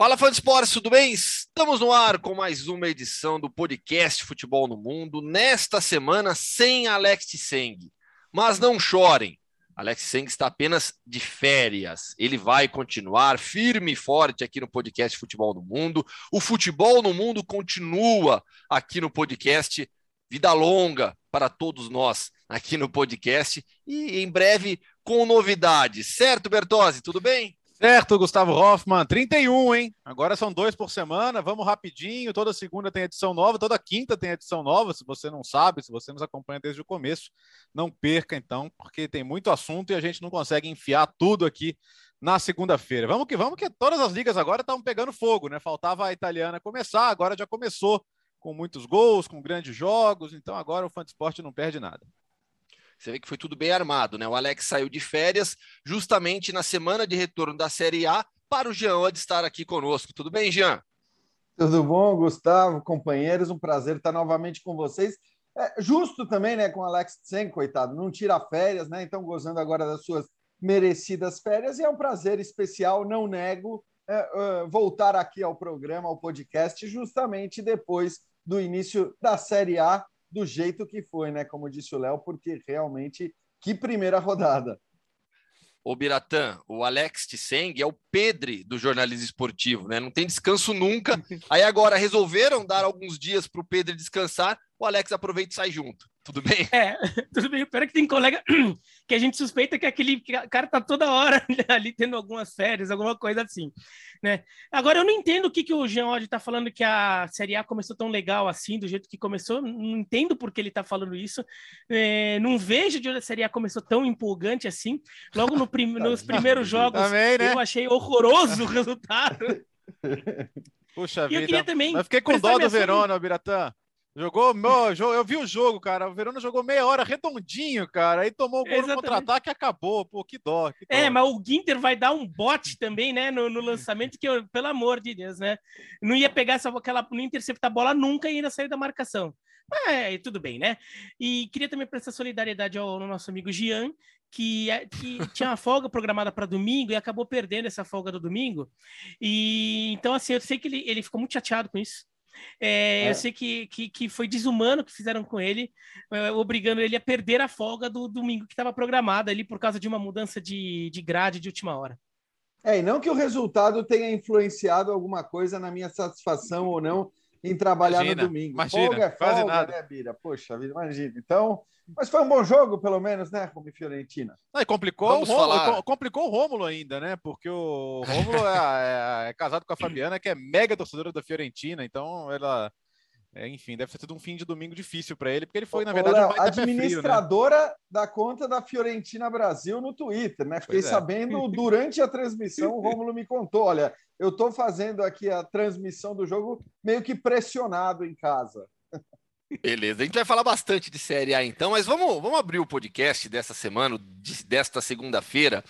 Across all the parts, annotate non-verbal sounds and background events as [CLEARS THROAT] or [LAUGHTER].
Fala, fã de esportes, tudo bem? Estamos no ar com mais uma edição do podcast Futebol no Mundo. Nesta semana, sem Alex Tseng. Mas não chorem, Alex Tseng está apenas de férias. Ele vai continuar firme e forte aqui no podcast Futebol no Mundo. O Futebol no Mundo continua aqui no podcast. Vida longa para todos nós aqui no podcast. E em breve com novidades. Certo, Bertozzi? Tudo bem? Certo, Gustavo Hoffman, 31, hein? Agora são dois por semana, vamos rapidinho. Toda segunda tem edição nova, toda quinta tem edição nova. Se você não sabe, se você nos acompanha desde o começo, não perca então, porque tem muito assunto e a gente não consegue enfiar tudo aqui na segunda-feira. Vamos que vamos, que todas as ligas agora estão pegando fogo, né? Faltava a italiana começar, agora já começou com muitos gols, com grandes jogos, então agora o Fantasport não perde nada. Você vê que foi tudo bem armado, né? O Alex saiu de férias justamente na semana de retorno da Série A para o Jean Odd estar aqui conosco. Tudo bem, Jean? Tudo bom, Gustavo, companheiros? Um prazer estar novamente com vocês. É justo também, né, com o Alex Tsen, coitado, não tira férias, né? Então, gozando agora das suas merecidas férias, e é um prazer especial, não nego, é, é, voltar aqui ao programa, ao podcast, justamente depois do início da Série A do jeito que foi, né? Como disse o Léo, porque realmente que primeira rodada. O Biratã, o Alex Tseng é o Pedre do jornalismo esportivo, né? Não tem descanso nunca. [LAUGHS] Aí agora resolveram dar alguns dias para o Pedro descansar, o Alex aproveita e sai junto. Tudo bem? É, [LAUGHS] tudo bem. Pior é que tem colega [CLEARS THROAT] que a gente suspeita que aquele cara tá toda hora [LAUGHS] ali tendo algumas férias, alguma coisa assim, né? Agora eu não entendo o que, que o Jean Odd tá falando que a Série A começou tão legal assim, do jeito que começou. Não entendo por que ele tá falando isso. É, não vejo de onde a Série A começou tão empolgante assim. Logo no prim [LAUGHS] nos primeiros jogos, também, né? eu achei horroroso o resultado. Puxa e vida. Eu queria também. Mas fiquei com dó do Verona, Biratã. Jogou, meu, eu vi o jogo, cara. O Verona jogou meia hora redondinho, cara. Aí tomou o gol no contra-ataque e acabou. Pô, que dó, que dó, É, mas o Ginter vai dar um bote também, né, no, no lançamento, que, eu, pelo amor de Deus, né? Não ia pegar essa, aquela, não interceptar a bola nunca e ainda sair da marcação. É, tudo bem, né? E queria também prestar solidariedade ao, ao nosso amigo Gian, que, é, que tinha uma folga programada para domingo e acabou perdendo essa folga do domingo. E então, assim, eu sei que ele, ele ficou muito chateado com isso. É, é. Eu sei que, que, que, foi desumano que fizeram com ele, é, obrigando ele a perder a folga do domingo que estava programada ali por causa de uma mudança de, de grade de última hora. É, e não que o resultado tenha influenciado alguma coisa na minha satisfação ou não em trabalhar imagina, no domingo. Imagina, folga é folga, nada. né, Bira? Poxa vida, imagina. Então, mas foi um bom jogo, pelo menos, né, como Fiorentina. Ah, complicou, o Rômulo, complicou o Rômulo ainda, né? Porque o Rômulo é, é, é, casado com a Fabiana, que é mega torcedora da Fiorentina, então ela. É, enfim, deve ter sido um fim de domingo difícil para ele, porque ele foi, na verdade, Léo, um administradora frio, né? da conta da Fiorentina Brasil no Twitter, né? Fiquei é. sabendo durante a transmissão, o Rômulo me contou: olha, eu estou fazendo aqui a transmissão do jogo meio que pressionado em casa. Beleza, a gente vai falar bastante de Série A então, mas vamos, vamos abrir o podcast dessa semana, desta segunda-feira,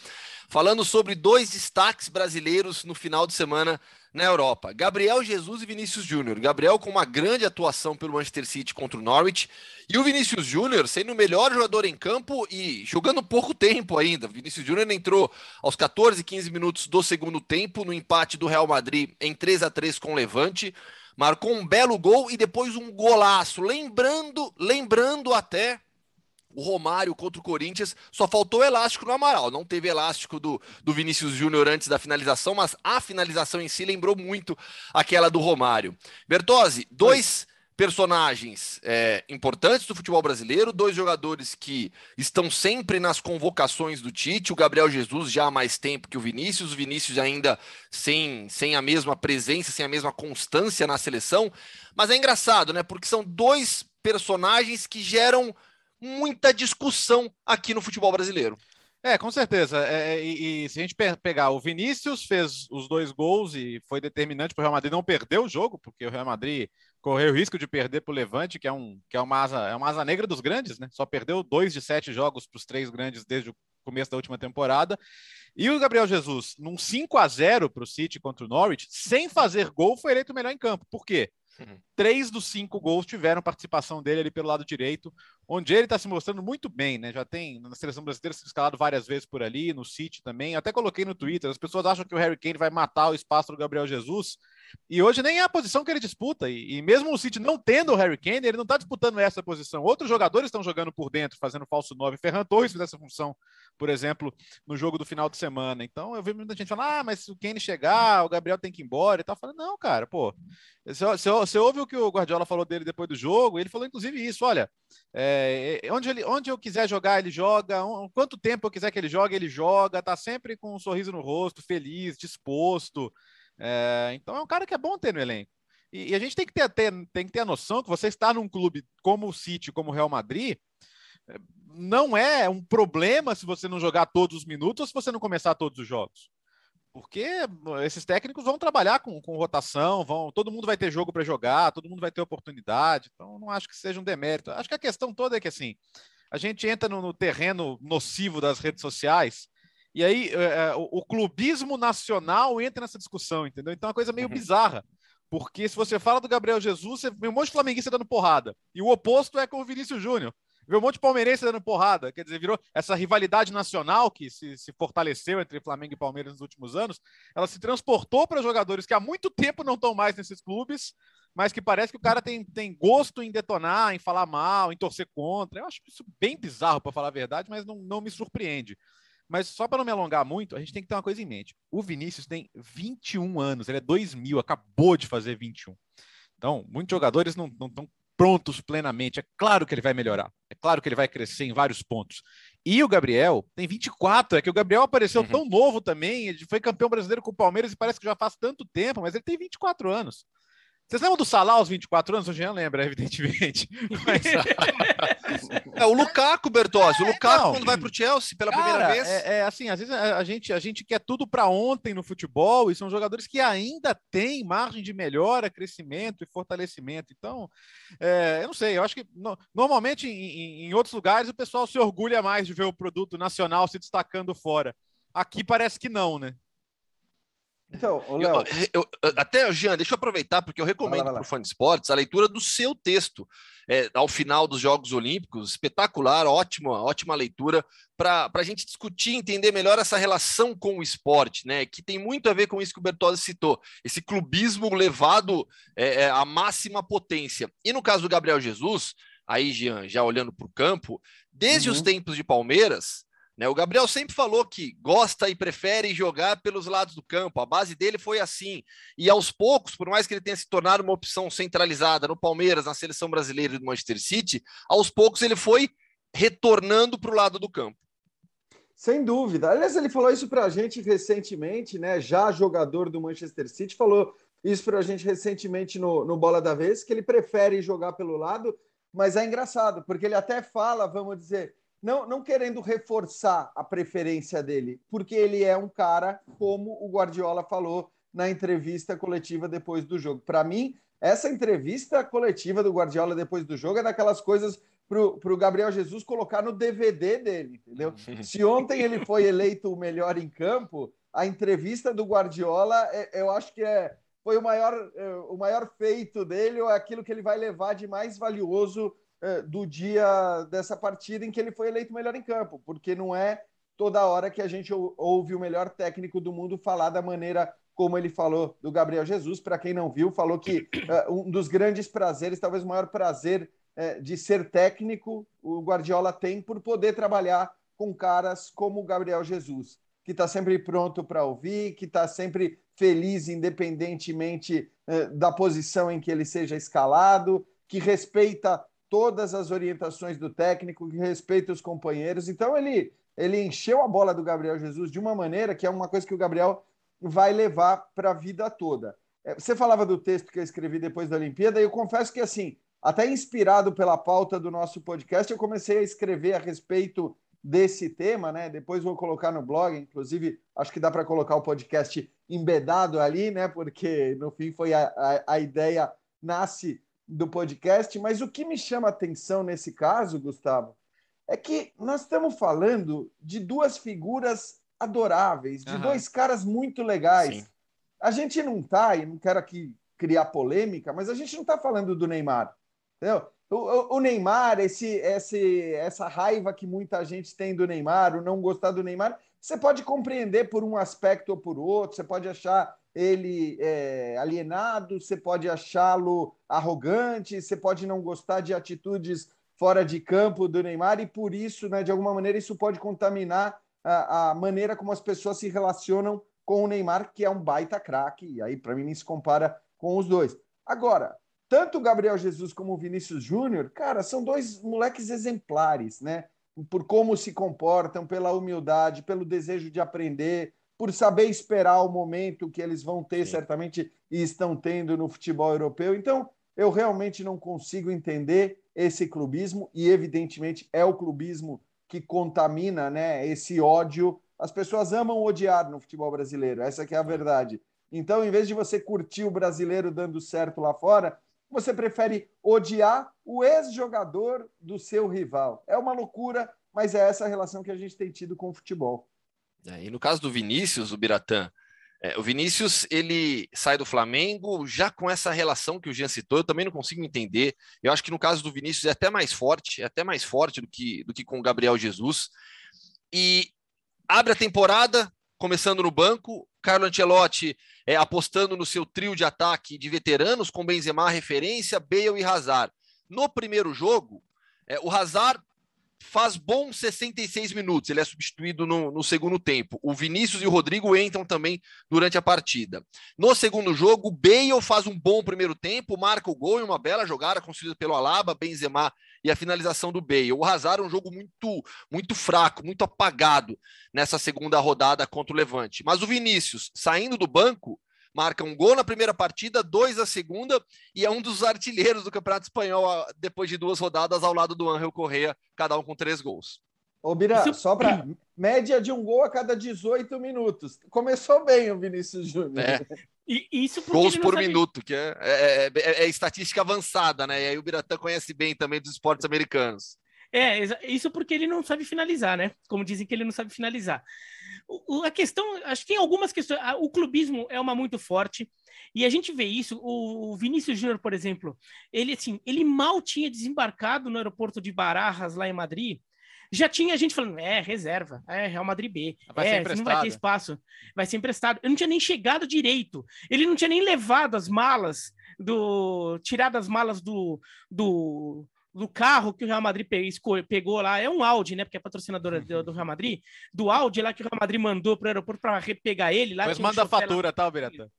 falando sobre dois destaques brasileiros no final de semana na Europa: Gabriel Jesus e Vinícius Júnior. Gabriel com uma grande atuação pelo Manchester City contra o Norwich, e o Vinícius Júnior sendo o melhor jogador em campo e jogando pouco tempo ainda. Vinícius Júnior entrou aos 14, 15 minutos do segundo tempo no empate do Real Madrid em 3 a 3 com o Levante marcou um belo gol e depois um golaço. Lembrando, lembrando até o Romário contra o Corinthians, só faltou elástico no Amaral. Não teve elástico do, do Vinícius Júnior antes da finalização, mas a finalização em si lembrou muito aquela do Romário. Bertozzi, dois personagens é, importantes do futebol brasileiro, dois jogadores que estão sempre nas convocações do Tite, o Gabriel Jesus já há mais tempo que o Vinícius, o Vinícius ainda sem, sem a mesma presença, sem a mesma constância na seleção, mas é engraçado, né? Porque são dois personagens que geram muita discussão aqui no futebol brasileiro. É, com certeza. É, é, e, e, se a gente pegar, o Vinícius fez os dois gols e foi determinante para o Real Madrid não perder o jogo, porque o Real Madrid correu o risco de perder para o Levante, que é, um, que é uma, asa, é uma asa negra dos grandes, né? Só perdeu dois de sete jogos para os três grandes desde o começo da última temporada. E o Gabriel Jesus, num 5 a 0 para o City contra o Norwich, sem fazer gol, foi eleito o melhor em campo. Por quê? Uhum. Três dos cinco gols tiveram participação dele ali pelo lado direito, onde ele está se mostrando muito bem, né? Já tem na seleção brasileira sido escalado várias vezes por ali, no City também. Até coloquei no Twitter. As pessoas acham que o Harry Kane vai matar o espaço do Gabriel Jesus. E hoje nem é a posição que ele disputa. E, e mesmo o City não tendo o Harry Kane, ele não está disputando essa posição. Outros jogadores estão jogando por dentro, fazendo falso 9. Ferran Torres fez essa função, por exemplo, no jogo do final de semana. Então eu vi muita gente falar: ah, mas se o Kane chegar, o Gabriel tem que ir embora e tal. Falando, não, cara, pô. Você, você, você ouve o que o Guardiola falou dele depois do jogo, ele falou inclusive isso: olha, é, onde, ele, onde eu quiser jogar, ele joga. Um, quanto tempo eu quiser que ele jogue, ele joga. Tá sempre com um sorriso no rosto, feliz, disposto. É, então é um cara que é bom ter no elenco. E, e a gente tem que ter, ter, tem que ter a noção que você está num clube como o City, como o Real Madrid, é, não é um problema se você não jogar todos os minutos ou se você não começar todos os jogos. Porque esses técnicos vão trabalhar com, com rotação, vão, todo mundo vai ter jogo para jogar, todo mundo vai ter oportunidade. Então, não acho que seja um demérito. Acho que a questão toda é que assim, a gente entra no, no terreno nocivo das redes sociais e aí é, o, o, clubismo nacional entra nessa discussão, entendeu? Então é uma coisa meio uhum. bizarra. Porque se você fala do Gabriel Jesus, você vê um monte de flamenguista dando porrada. E o oposto é com o Vinícius Júnior. Vê um monte de palmeirense dando porrada. Quer dizer, virou essa rivalidade nacional que se, se fortaleceu entre Flamengo e Palmeiras nos últimos anos. Ela se transportou para jogadores que há muito tempo não estão mais nesses clubes, mas que parece que o cara tem, tem gosto em detonar, em falar mal, em torcer contra. Eu acho isso bem bizarro, para falar a verdade, mas não, não me surpreende. Mas só para não me alongar muito, a gente tem que ter uma coisa em mente. O Vinícius tem 21 anos, ele é 2000, acabou de fazer 21. Então, muitos jogadores não estão prontos plenamente. É claro que ele vai melhorar, é claro que ele vai crescer em vários pontos. E o Gabriel tem 24, é que o Gabriel apareceu uhum. tão novo também, ele foi campeão brasileiro com o Palmeiras e parece que já faz tanto tempo, mas ele tem 24 anos. Vocês lembram do Salah aos 24 anos? O Jean lembra, [LAUGHS] evidentemente. Mas... [LAUGHS] é o Lukaku, Bertozzi. O é, Lukaku, não, quando vai para o Chelsea pela cara, primeira vez. É, é, assim, às vezes a, a, gente, a gente quer tudo para ontem no futebol e são jogadores que ainda têm margem de melhora, crescimento e fortalecimento. Então, é, eu não sei, eu acho que no, normalmente em, em outros lugares o pessoal se orgulha mais de ver o produto nacional se destacando fora. Aqui parece que não, né? Então, Léo... até, Jean, deixa eu aproveitar, porque eu recomendo para o fã de esportes a leitura do seu texto é, ao final dos Jogos Olímpicos. Espetacular, ótima, ótima leitura para a gente discutir, entender melhor essa relação com o esporte, né? Que tem muito a ver com isso que o Bertozzi citou, esse clubismo levado é, é, à máxima potência. E no caso do Gabriel Jesus, aí, Jean, já olhando para o campo, desde uhum. os tempos de Palmeiras, né? O Gabriel sempre falou que gosta e prefere jogar pelos lados do campo. A base dele foi assim. E aos poucos, por mais que ele tenha se tornado uma opção centralizada no Palmeiras, na seleção brasileira e no Manchester City, aos poucos ele foi retornando para o lado do campo. Sem dúvida. Aliás, ele falou isso para a gente recentemente, né? Já jogador do Manchester City, falou isso para a gente recentemente no, no Bola da Vez, que ele prefere jogar pelo lado, mas é engraçado, porque ele até fala, vamos dizer, não, não querendo reforçar a preferência dele, porque ele é um cara, como o Guardiola falou na entrevista coletiva depois do jogo. Para mim, essa entrevista coletiva do Guardiola depois do jogo é daquelas coisas para o Gabriel Jesus colocar no DVD dele, entendeu? [LAUGHS] Se ontem ele foi eleito o melhor em campo, a entrevista do Guardiola, é, eu acho que é, foi o maior, é, o maior feito dele, ou é aquilo que ele vai levar de mais valioso do dia dessa partida em que ele foi eleito melhor em campo, porque não é toda hora que a gente ouve o melhor técnico do mundo falar da maneira como ele falou do Gabriel Jesus. Para quem não viu, falou que uh, um dos grandes prazeres, talvez o maior prazer uh, de ser técnico, o Guardiola tem por poder trabalhar com caras como o Gabriel Jesus, que está sempre pronto para ouvir, que está sempre feliz, independentemente uh, da posição em que ele seja escalado, que respeita todas as orientações do técnico, que respeita os companheiros. Então ele ele encheu a bola do Gabriel Jesus de uma maneira que é uma coisa que o Gabriel vai levar para a vida toda. É, você falava do texto que eu escrevi depois da Olimpíada, e eu confesso que assim, até inspirado pela pauta do nosso podcast, eu comecei a escrever a respeito desse tema, né? Depois vou colocar no blog, inclusive acho que dá para colocar o podcast embedado ali, né? Porque no fim foi a, a, a ideia nasce do podcast, mas o que me chama a atenção nesse caso, Gustavo, é que nós estamos falando de duas figuras adoráveis, de uhum. dois caras muito legais. Sim. A gente não está, e não quero aqui criar polêmica, mas a gente não está falando do Neymar. Entendeu? o, o Neymar, esse, esse, essa raiva que muita gente tem do Neymar, o não gostar do Neymar, você pode compreender por um aspecto ou por outro, você pode achar ele é, alienado, você pode achá-lo arrogante, você pode não gostar de atitudes fora de campo do Neymar, e por isso, né, de alguma maneira, isso pode contaminar a, a maneira como as pessoas se relacionam com o Neymar, que é um baita craque, e aí, para mim, nem se compara com os dois. Agora, tanto o Gabriel Jesus como o Vinícius Júnior, cara, são dois moleques exemplares, né? Por como se comportam, pela humildade, pelo desejo de aprender, por saber esperar o momento que eles vão ter, Sim. certamente, e estão tendo no futebol europeu. Então, eu realmente não consigo entender esse clubismo, e evidentemente é o clubismo que contamina né, esse ódio. As pessoas amam odiar no futebol brasileiro, essa é a verdade. Então, em vez de você curtir o brasileiro dando certo lá fora, você prefere odiar o ex-jogador do seu rival. É uma loucura, mas é essa a relação que a gente tem tido com o futebol. É, e no caso do Vinícius, o Biratã, é, o Vinícius ele sai do Flamengo já com essa relação que o Jean citou, eu também não consigo entender. Eu acho que no caso do Vinícius é até mais forte, é até mais forte do que, do que com o Gabriel Jesus. E abre a temporada, começando no banco, Carlo Ancelotti é, apostando no seu trio de ataque de veteranos, com Benzema referência, Bale e Hazard. No primeiro jogo, é, o Hazard faz bons 66 minutos, ele é substituído no, no, segundo tempo. O Vinícius e o Rodrigo entram também durante a partida. No segundo jogo, o Bale faz um bom primeiro tempo, marca o gol e uma bela jogada construída pelo Alaba, Benzema e a finalização do Bale. O Hazard é um jogo muito, muito fraco, muito apagado nessa segunda rodada contra o Levante. Mas o Vinícius, saindo do banco, marca um gol na primeira partida, dois na segunda, e é um dos artilheiros do Campeonato Espanhol depois de duas rodadas ao lado do Angel Correa, cada um com três gols. Ô, Bira, Isso... só para média de um gol a cada 18 minutos. Começou bem o Vinícius Júnior. É. E isso Gols por sabe... minuto, que é, é, é, é, estatística avançada, né? E aí o Biratã conhece bem também dos esportes americanos. É, isso porque ele não sabe finalizar, né? Como dizem que ele não sabe finalizar. A questão, acho que tem algumas questões. O clubismo é uma muito forte e a gente vê isso. O Vinícius Júnior, por exemplo, ele assim, ele mal tinha desembarcado no aeroporto de Barajas lá em Madrid. Já tinha gente falando, é, reserva, é Real Madrid B, vai é, não vai ter espaço, vai ser emprestado. Eu não tinha nem chegado direito, ele não tinha nem levado as malas do, tirado as malas do, do, do carro que o Real Madrid pegou lá, é um Audi, né? Porque é patrocinadora do, do Real Madrid, do Audi lá que o Real Madrid mandou para o aeroporto para pegar ele lá. Mas manda a fatura, lá, tá, Beretta?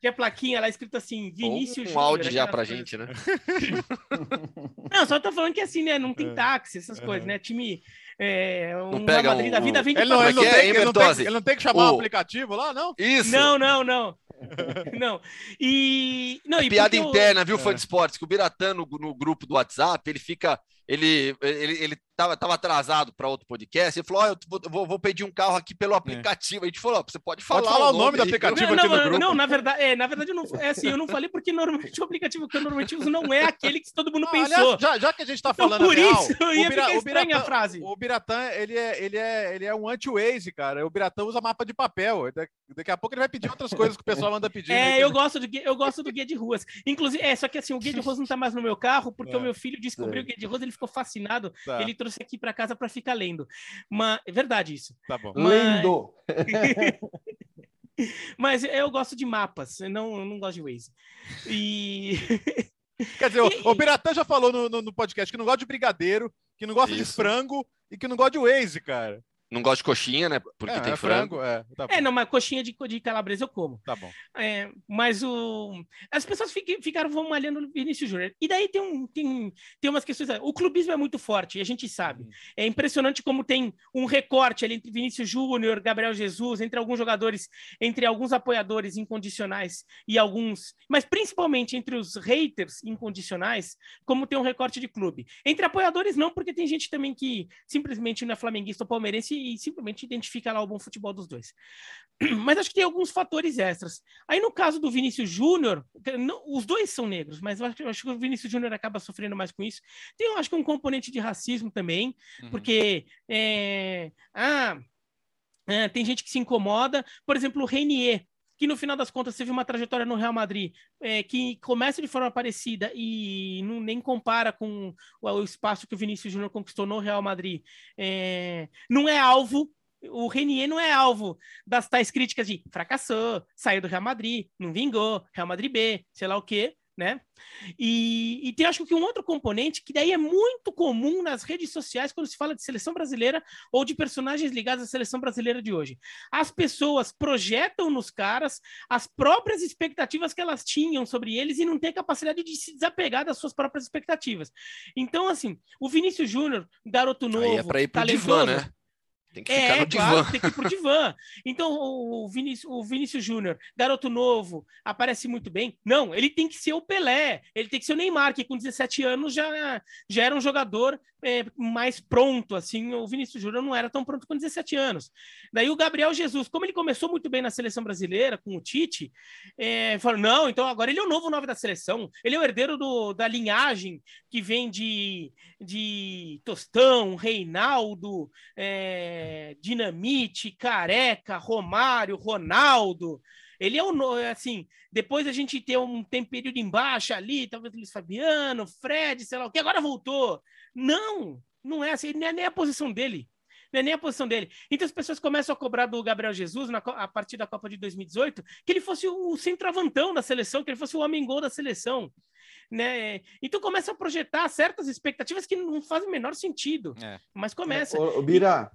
Tinha plaquinha lá escrito assim, Vinícius Um Audi já pra gente, né? [LAUGHS] não, só tô falando que assim, né? Não tem é. táxi, essas é. coisas, né? Time. É, um não pega Madrid um... da vida vem ele não, ele, não tem, ele, não tem, ele não tem que chamar o... um aplicativo lá, não? Isso. Não, não, não. [LAUGHS] não. E. Não, é e piada interna, eu... viu, fã de esportes? Que o Biratã no, no grupo do WhatsApp, ele fica ele, ele, ele tava, tava atrasado para outro podcast. Ele falou: oh, eu vou, vou, pedir um carro aqui pelo é. aplicativo. É. A gente falou: oh, você pode falar, pode falar o nome, nome do aplicativo não, aqui não, no grupo. Não, na verdade, é, na verdade eu não, é assim, eu não falei porque normalmente o aplicativo que eu normalmente uso não é aquele que todo mundo pensou. Aliás, já, já, que a gente está falando então, por real, isso, ia o, Bira, o Biratã, a frase. O Biratã, ele é, ele é, ele é um anti-Waze, cara. O Biratã usa mapa de papel. Daqui a pouco ele vai pedir outras coisas que o pessoal anda pedindo. É, eu gosto, do, eu gosto do guia de ruas. Inclusive, é, só que assim, o guia de ruas não está mais no meu carro porque é. o meu filho descobriu [LAUGHS] o guia de ruas, ele ficou fascinado Tá. Ele trouxe aqui para casa para ficar lendo. Mas é verdade isso. Tá bom. Mas... Lendo. [LAUGHS] Mas eu gosto de mapas, eu não, eu não gosto de Waze. E. [LAUGHS] Quer dizer, e... o, Biratã já falou no, no, no, podcast que não gosta de brigadeiro, que não gosta Isso. de frango e que não gosta de Waze, cara. Não gosto de coxinha, né? Porque é, tem é frango. frango. É, tá é, não, mas coxinha de, de calabresa eu como. Tá bom. É, mas o... as pessoas ficaram vão malhando no Vinícius Júnior. E daí tem, um, tem, tem umas questões. O clubismo é muito forte, e a gente sabe. Uhum. É impressionante como tem um recorte ali entre Vinícius Júnior, Gabriel Jesus, entre alguns jogadores, entre alguns apoiadores incondicionais e alguns, mas principalmente entre os haters incondicionais, como tem um recorte de clube. Entre apoiadores, não, porque tem gente também que simplesmente não é flamenguista ou palmeirense e simplesmente identifica lá o bom futebol dos dois. [CLEARS THROAT] Mas acho que tem alguns fatores extras. Aí no caso do Vinícius Júnior, os dois são negros, mas eu acho, eu acho, que o Vinícius Júnior acaba sofrendo mais com isso. Tem, eu acho que um componente de racismo também, uhum. porque é, ah, é, tem gente que se incomoda. Por exemplo, o Renier, que no final das contas teve uma trajetória no Real Madrid é, que começa de forma parecida e não, nem compara com o, espaço que o Vinícius Júnior conquistou no Real Madrid, é, não é alvo o Renier não é alvo das tais críticas de fracassou, saiu do Real Madrid, não vingou, Real Madrid B, sei lá o quê né? E, e tem acho que um outro componente que daí é muito comum nas redes sociais quando se fala de seleção brasileira ou de personagens ligados à seleção brasileira de hoje. As pessoas projetam nos caras as próprias expectativas que elas tinham sobre eles e não têm capacidade de se desapegar das suas próprias expectativas. Então, assim, o Vinícius Júnior, garoto novo, Aí é para ir pro talentoso, divã, né? Tem que ficar é, no divã. Claro, tem que ir pro divã. Então, o Vinícius, o Vinícius Júnior, garoto novo, aparece muito bem. Não, ele tem que ser o Pelé, ele tem que ser o Neymar, que com 17 anos já, já era um jogador é, mais pronto, assim, o Vinícius Júnior não era tão pronto com 17 anos. Daí o Gabriel Jesus, como ele começou muito bem na seleção brasileira, com o Tite, é, falou, não, então agora ele é o novo nove da seleção, ele é o herdeiro do, da linhagem que vem de, de Tostão, Reinaldo, é, Dinamite, Careca, Romário, Ronaldo, ele é o assim, depois a gente ter um tem período embaixo ali, talvez Luiz Fabiano, Fred, sei lá o que, agora voltou. Não, não é assim, nem é nem a posição dele. Não é nem a posição dele. Então as pessoas começam a cobrar do Gabriel Jesus na, a partir da Copa de 2018 que ele fosse o centroavantão da seleção, que ele fosse o homem gol da seleção. Né? Então começa a projetar certas expectativas que não fazem o menor sentido. É. Mas começa. É, o, o Bira,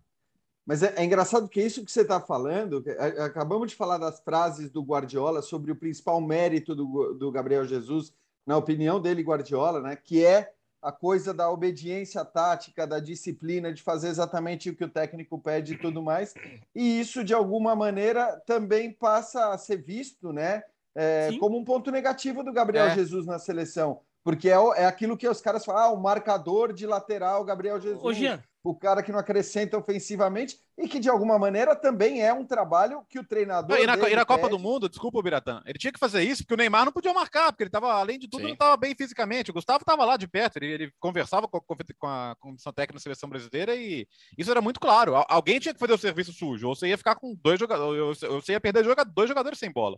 mas é, é, engraçado que isso que você está falando, acabamos de falar das frases do Guardiola sobre o principal mérito do, do Gabriel Jesus, na opinião dele, Guardiola, né? Que é a coisa da obediência tática, da disciplina, de fazer exatamente o que o técnico pede e tudo mais. E isso, de alguma maneira, também passa a ser visto, né? É, como um ponto negativo do Gabriel é. Jesus na seleção. Porque é, é aquilo que os caras falam, ah, o marcador de lateral, Gabriel Jesus. Ô, Jean, o cara que não acrescenta ofensivamente e que de alguma maneira também é um trabalho que o treinador. E na, e na Copa do Mundo, desculpa, Biratã, ele tinha que fazer isso porque o Neymar não podia marcar, porque ele estava, além de tudo, Sim. não estava bem fisicamente. O Gustavo estava lá de perto, ele, ele conversava com a, com a comissão técnica da seleção brasileira e isso era muito claro. Alguém tinha que fazer o serviço sujo, ou você ia ficar com dois jogadores, ou você ia perder dois jogadores sem bola.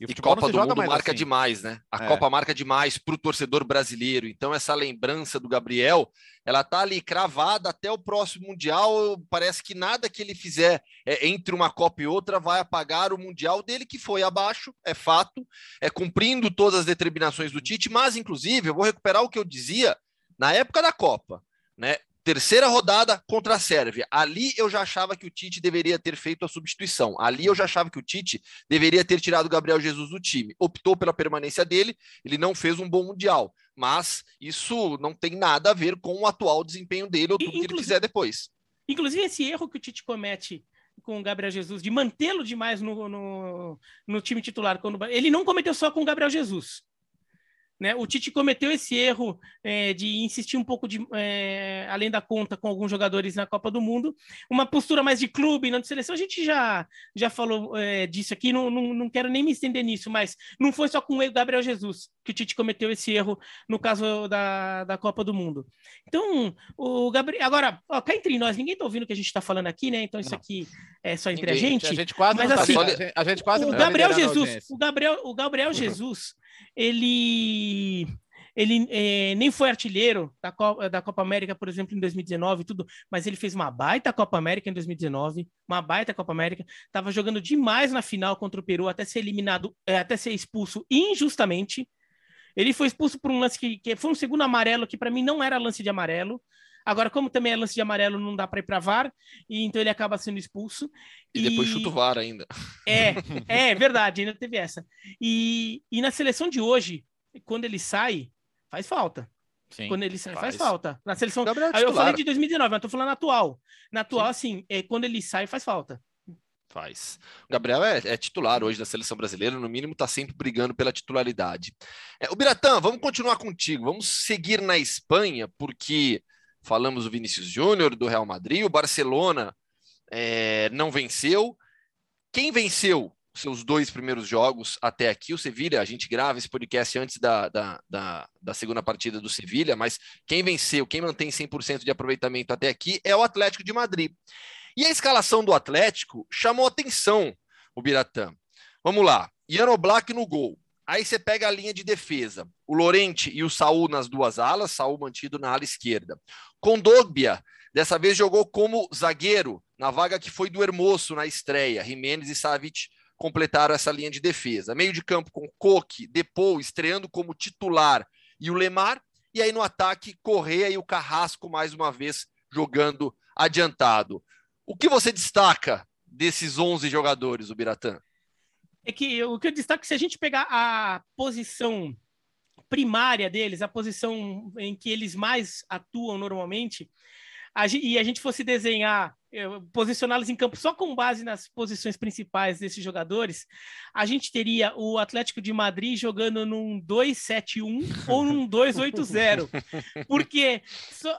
E, e Copa do Mundo marca assim. demais, né? A é. Copa marca demais para o torcedor brasileiro. Então, essa lembrança do Gabriel, ela tá ali cravada até o próximo Mundial. Parece que nada que ele fizer é, entre uma Copa e outra vai apagar o Mundial dele, que foi abaixo, é fato, é cumprindo todas as determinações do Tite, mas, inclusive, eu vou recuperar o que eu dizia na época da Copa. Né? Terceira rodada contra a Sérvia. Ali eu já achava que o Tite deveria ter feito a substituição. Ali eu já achava que o Tite deveria ter tirado o Gabriel Jesus do time. Optou pela permanência dele, ele não fez um bom Mundial. Mas isso não tem nada a ver com o atual desempenho dele ou tudo que ele fizer depois. Inclusive, esse erro que o Tite comete com o Gabriel Jesus, de mantê-lo demais no, no, no, time titular. Quando, ele não cometeu só com o Gabriel Jesus. Né? O Tite cometeu esse erro é, de insistir um pouco de, é, além da conta com alguns jogadores na Copa do Mundo, uma postura mais de clube, não de seleção. A gente já, já falou é, disso aqui, não, não, não quero nem me estender nisso, mas não foi só com o Gabriel Jesus que o Tite cometeu esse erro no caso da, da Copa do Mundo. Então, o Gabriel. Agora, ó, cá entre nós, ninguém está ouvindo o que a gente está falando aqui, né? Então, isso aqui é só entre ninguém, a gente. A gente quase mas, não tá assim, tá, a gente quase o Gabriel Jesus, o Gabriel, o Gabriel Jesus ele ele é, nem foi artilheiro da Copa, da Copa América, por exemplo, em 2019, tudo, mas ele fez uma baita Copa América em 2019, uma baita Copa América, estava jogando demais na final contra o Peru, até ser eliminado, é, até ser expulso injustamente. Ele foi expulso por um lance que, que foi um segundo amarelo, que para mim não era lance de amarelo. Agora, como também é lance de amarelo, não dá para ir para VAR, e então ele acaba sendo expulso. E, e... depois chuta o VAR ainda. [LAUGHS] É, é verdade, ainda teve essa. E, e na seleção de hoje, quando ele sai, faz falta. Sim, quando ele sai, faz. faz falta. Na seleção. É eu falei de 2019, mas tô falando atual. Na atual, Sim. assim, é, quando ele sai, faz falta. Faz. O Gabriel é, é, titular hoje da seleção brasileira, no mínimo está sempre brigando pela titularidade. É, o Biratã, vamos continuar contigo. Vamos seguir na Espanha, porque falamos do Vinícius Júnior, do Real Madrid, o Barcelona é, não venceu. Quem venceu seus dois primeiros jogos até aqui? O Sevilha, a gente grava esse podcast antes da, da, da, da segunda partida do Sevilha, mas quem venceu, quem mantém 100% de aproveitamento até aqui é o Atlético de Madrid. E a escalação do Atlético chamou atenção, o Biratã, Vamos lá. Ian Oblak no gol. Aí você pega a linha de defesa. O Lorente e o Saul nas duas alas, Saul mantido na ala esquerda. Condogbia, dessa vez jogou como zagueiro, na vaga que foi do Hermoso na estreia. Jimenez e Savic completaram essa linha de defesa. Meio de campo com Coque, Depou estreando como titular e o Lemar. E aí no ataque, Correia e o Carrasco mais uma vez jogando adiantado. O que você destaca desses 11 jogadores, o Biratã? É que o que eu destaco, se a gente pegar a posição primária deles, a posição em que eles mais atuam normalmente, a, e a gente fosse desenhar posicioná-los em campo só com base nas posições principais desses jogadores, a gente teria o Atlético de Madrid jogando num 2-7-1 [LAUGHS] ou num 2-8-0. Porque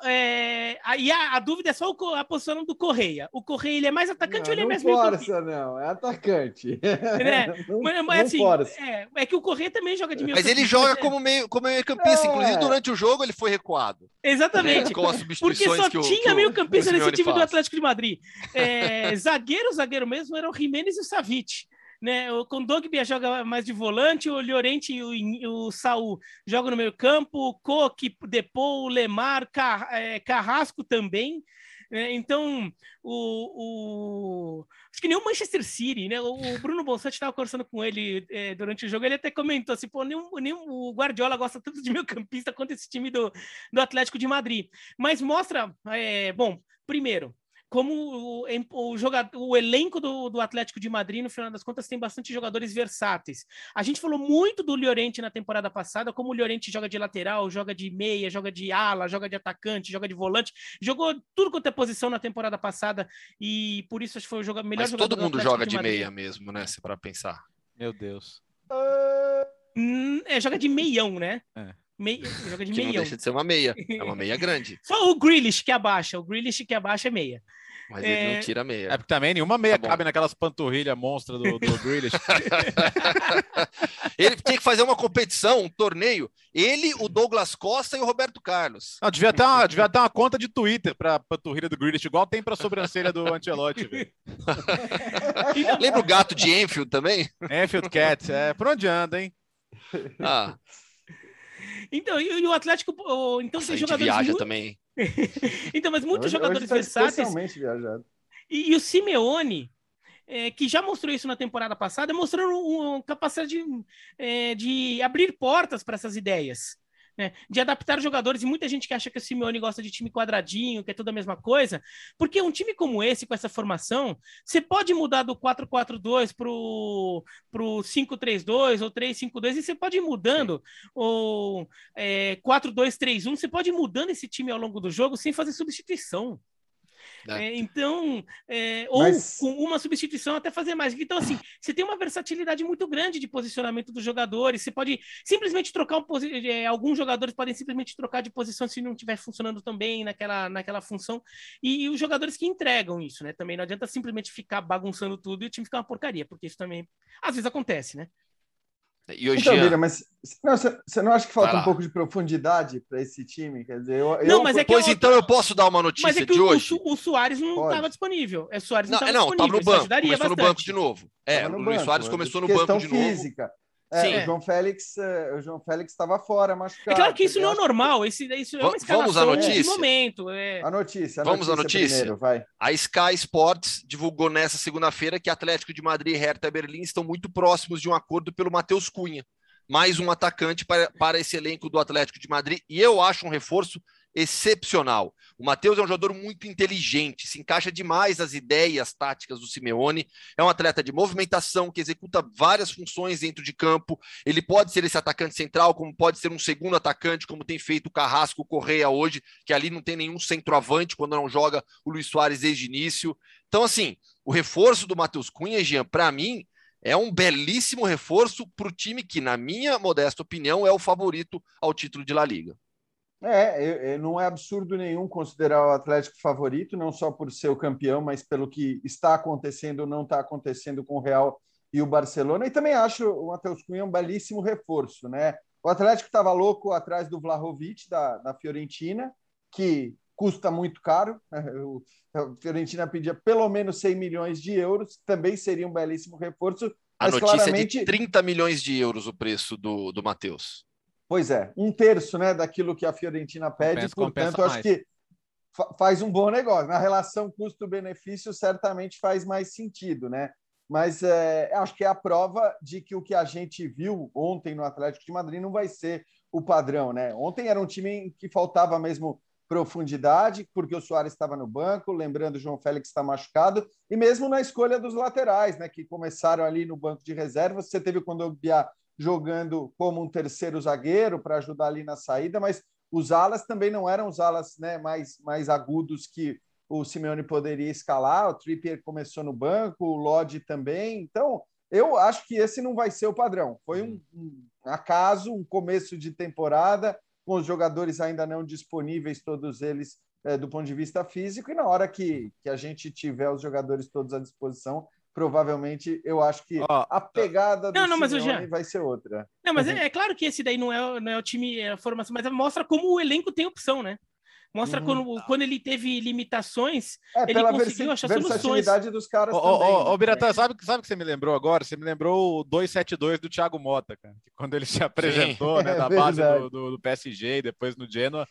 é, aí a, a, dúvida é só o, a posição do Correia. O Correia ele é mais atacante não, ou ele é mais meio força, não, é atacante. [LAUGHS] É, [LAUGHS] não, mas, mas assim, é, é, que o Correia também joga de meio Mas ele joga como meio, como meio campista, inclusive durante o jogo ele foi recuado. Exatamente. Com as substituições Porque só que o, tinha meio campista nesse time faz. do Atlético de Madrid. Madrid. É, [LAUGHS] zagueiro, zagueiro mesmo, eram o Jimenez e o Savic. Né, o Kondogbia joga mais de volante, o Llorente e o, o Saul jogam no meio campo, Coque, Depou, Lemar, Car, é, Carrasco também. Né, então, o, o, acho que nem o Manchester City, né? O, o Bruno Bonsante estava conversando com ele é, durante o jogo, ele até comentou assim, pô, nem, nem o Guardiola gosta tanto de [LAUGHS] meio campista quanto esse time do, do Atlético de Madrid. Mas mostra, é, bom, primeiro, como o, o, jogador, o elenco do, do, Atlético de Madrid, no final das contas, tem bastante jogadores versáteis. A gente falou muito do Llorente na temporada passada, como o Llorente joga de lateral, joga de meia, joga de ala, joga de atacante, joga de volante, jogou tudo quanto é posição na temporada passada e por isso acho que foi o jogador, melhor Mas jogador todo mundo joga de, de meia mesmo, né? Se para pensar. Meu Deus. Hum, é, joga de meião, né? É. Meia, joga de que meião. Não deixa de ser uma meia. É uma meia grande. [LAUGHS] Só o Grealish que abaixa. O Grealish que abaixa é meia. Mas é... ele não tira meia. É porque também nenhuma meia tá cabe naquelas panturrilhas monstra do, do Grealish. [LAUGHS] ele tinha que fazer uma competição, um torneio. Ele, o Douglas Costa e o Roberto Carlos. Não, devia ter uma, devia ter uma conta de Twitter para panturrilha do Grealish, igual tem para sobrancelha do Ancelotti. Lembra o gato de Enfield também? Enfield Cat. É, por onde anda, hein? Ah. Então, e, o Atlético. Então, Nossa, tem jogadores. viaja muito... também. [LAUGHS] então, mas muitos hoje, jogadores hoje tá versáteis. E, e, o Simeone, é, que já mostrou isso na temporada passada, mostrando uma capacidade de, é, de abrir portas para essas ideias né, de adaptar jogadores, e muita gente que acha que o Simeone gosta de time quadradinho, que é tudo a mesma coisa, porque um time como esse, com essa formação, você pode mudar do 4-4-2 para o 5-3-2 ou 3-5-2, e você pode ir mudando, ou é, 4-2-3-1, você pode ir mudando esse time ao longo do jogo sem fazer substituição. É. Então, é, ou Mas... com uma substituição até fazer mais. Então, assim, você tem uma versatilidade muito grande de posicionamento dos jogadores. Você pode simplesmente trocar um é, alguns jogadores podem simplesmente trocar de posição se não estiver funcionando também naquela, naquela função. E, e, os jogadores que entregam isso, né? Também não adianta simplesmente ficar bagunçando tudo e o time ficar uma porcaria, porque isso também às vezes acontece, né? E hoje então, Bira, mas você não acha que falta um pouco de profundidade para esse time? Quer dizer, eu, não, mas é que pois eu, então eu posso dar uma notícia é de o, hoje. O, o Soares não estava disponível. É Soares não, não, não disponível. no banco. Começou bastante. no banco de novo. É, o Luiz Soares começou no banco de física. É, Sim. O João Félix, é, o João Félix estava fora, machucado. É claro que isso não é normal. Esse, isso é uma Vamos à notícia. momento. É. A notícia. A Vamos notícia à notícia. Primeiro, vai. A Sky Sports divulgou nessa segunda-feira que Atlético de Madrid e Hertha Berlim estão muito próximos de um acordo pelo Matheus Cunha mais um atacante para, para esse elenco do Atlético de Madrid, e eu acho um reforço excepcional. O Matheus é um jogador muito inteligente, se encaixa demais nas ideias táticas do Simeone, é um atleta de movimentação que executa várias funções dentro de campo. Ele pode ser esse atacante central, como pode ser um segundo atacante, como tem feito o Carrasco Correia hoje, que ali não tem nenhum centroavante quando não joga o Luiz Soares desde o início. Então, assim, o reforço do Matheus Cunha, Jean, para mim, é um belíssimo reforço para o time que, na minha modesta opinião, é o favorito ao título de La Liga. É, não é absurdo nenhum considerar o Atlético favorito, não só por ser o campeão, mas pelo que está acontecendo ou não está acontecendo com o Real e o Barcelona. E também acho o Matheus Cunha um belíssimo reforço, né? O Atlético estava louco atrás do Vlahovic, da, da Fiorentina, que custa muito caro. Né? a Fiorentina pedia pelo menos 100 milhões de euros, também seria um belíssimo reforço. A notícia claramente... é de 30 milhões de euros o preço do, do Matheus. Pois é, um terço né, daquilo que a Fiorentina pede, compensa, portanto, compensa acho que faz um bom negócio. Na relação custo-benefício, certamente faz mais sentido, né? Mas é, acho que é a prova de que o que a gente viu ontem no Atlético de Madrid não vai ser o padrão, né? Ontem era um time que faltava mesmo profundidade, porque o Soares estava no banco, lembrando o João Félix está machucado, e mesmo na escolha dos laterais, né, que começaram ali no banco de reserva, você teve o Kondogbia jogando como um terceiro zagueiro para ajudar ali na saída, mas os alas também não eram os alas né, mais, mais agudos que o Simeone poderia escalar, o Trippier começou no banco, o Lodge também, então eu acho que esse não vai ser o padrão, foi um, um acaso, um começo de temporada, com os jogadores ainda não disponíveis, todos eles é, do ponto de vista físico, e na hora que, que a gente tiver os jogadores todos à disposição, provavelmente eu acho que oh, a pegada não, do não, mas Simeone vai ser outra. Não, mas é, [LAUGHS] é, claro que esse daí não é, não é o time, é a formação, mas mostra como o elenco tem opção, né? Mostra uhum. quando, quando ele teve limitações, é, ele pela conseguiu achar versatilidade dos caras ô, também. Ô, ô, Biratã, sabe o que você me lembrou agora? Você me lembrou o 272 do Thiago Mota, cara. Quando ele se apresentou, Sim, né, [LAUGHS] é da base do, do, do, PSG e depois no Genoa.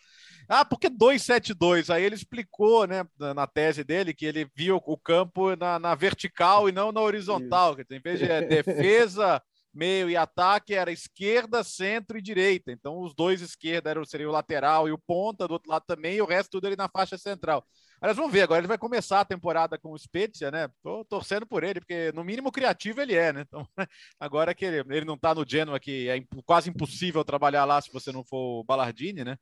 Ah, por que 272? Aí ele explicou, né, na tese dele, que ele viu o campo na, na vertical e não na horizontal. Isso. Em vez de é, defesa meio e ataque era esquerda, centro e direita. Então, os dois esquerda eram, seria o lateral e o ponta, do outro lado também, e o resto tudo ali na faixa central. Mas vamos ver, agora ele vai começar a temporada com o Spezia, né? Tô torcendo por ele, porque no mínimo criativo ele é, né? Então, [LAUGHS] agora que ele, ele não tá no Genoa, que é quase impossível trabalhar lá se você não for o Ballardini, né?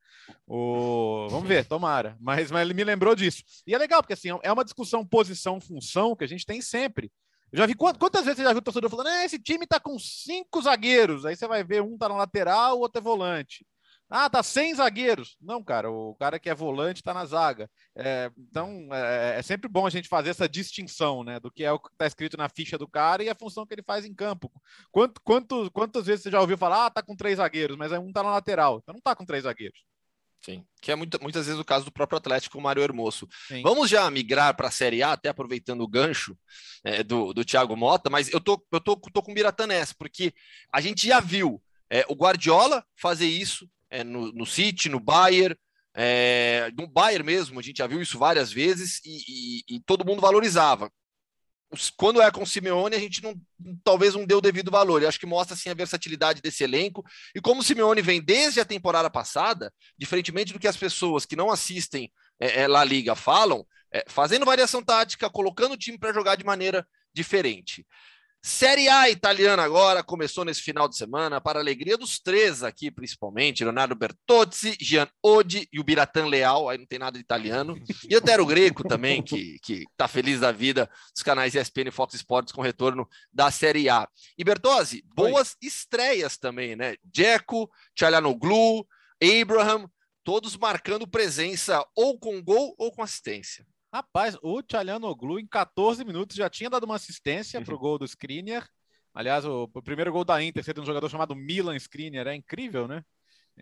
O... Vamos ver, tomara. Mas, mas ele me lembrou disso. E é legal, porque assim, é uma discussão posição-função que a gente tem sempre. Eu já vi quantas vezes você já viu o torcedor falando: ah, esse time tá com cinco zagueiros. Aí você vai ver, um tá na lateral, o outro é volante. Ah, tá sem zagueiros. Não, cara, o cara que é volante tá na zaga. É, então, é, é, sempre bom a gente fazer essa distinção, né, do que é o que tá escrito na ficha do cara e a função que ele faz em campo. Quanto, quanto, quantas vezes você já ouviu falar, ah, tá com três zagueiros, mas um tá na lateral. Então não tá com três zagueiros. Sim, que é muito, muitas vezes o caso do próprio Atlético, o Mário Hermoso. Sim. Vamos já migrar para a Série A, até aproveitando o gancho é, do, do Thiago Mota, mas eu tô, eu tô, tô com o Biratã nessa, porque a gente já viu é, o Guardiola fazer isso é, no, no City, no Bayern, é, no Bayern mesmo, a gente já viu isso várias vezes e, e, e todo mundo valorizava quando é com o Simeone, a gente não, talvez não deu o devido valor. Eu acho que mostra assim, a versatilidade desse elenco. E como o Simeone vem desde a temporada passada, diferentemente do que as pessoas que não assistem é, é, La Liga falam, é, fazendo variação tática, colocando o time para jogar de maneira diferente. Série A italiana agora começou nesse final de semana, para a alegria dos três aqui, principalmente, Leonardo Bertozzi, Gian Odi e o Biratan Leal, aí não tem nada de italiano, e o Tero Greco também, que, que tá feliz da vida, dos canais ESPN e Fox Sports com retorno da Série A. E Bertozzi, boas Oi. estreias também, né? Dzeko, Tchalanoglu, Abraham, todos marcando presença ou com gol ou com assistência. Rapaz, o Tchalhanoglu em 14 minutos já tinha dado uma assistência para o gol do Skriniar. Aliás, o, o, primeiro gol da Inter ser um jogador chamado Milan Skriniar é incrível, né?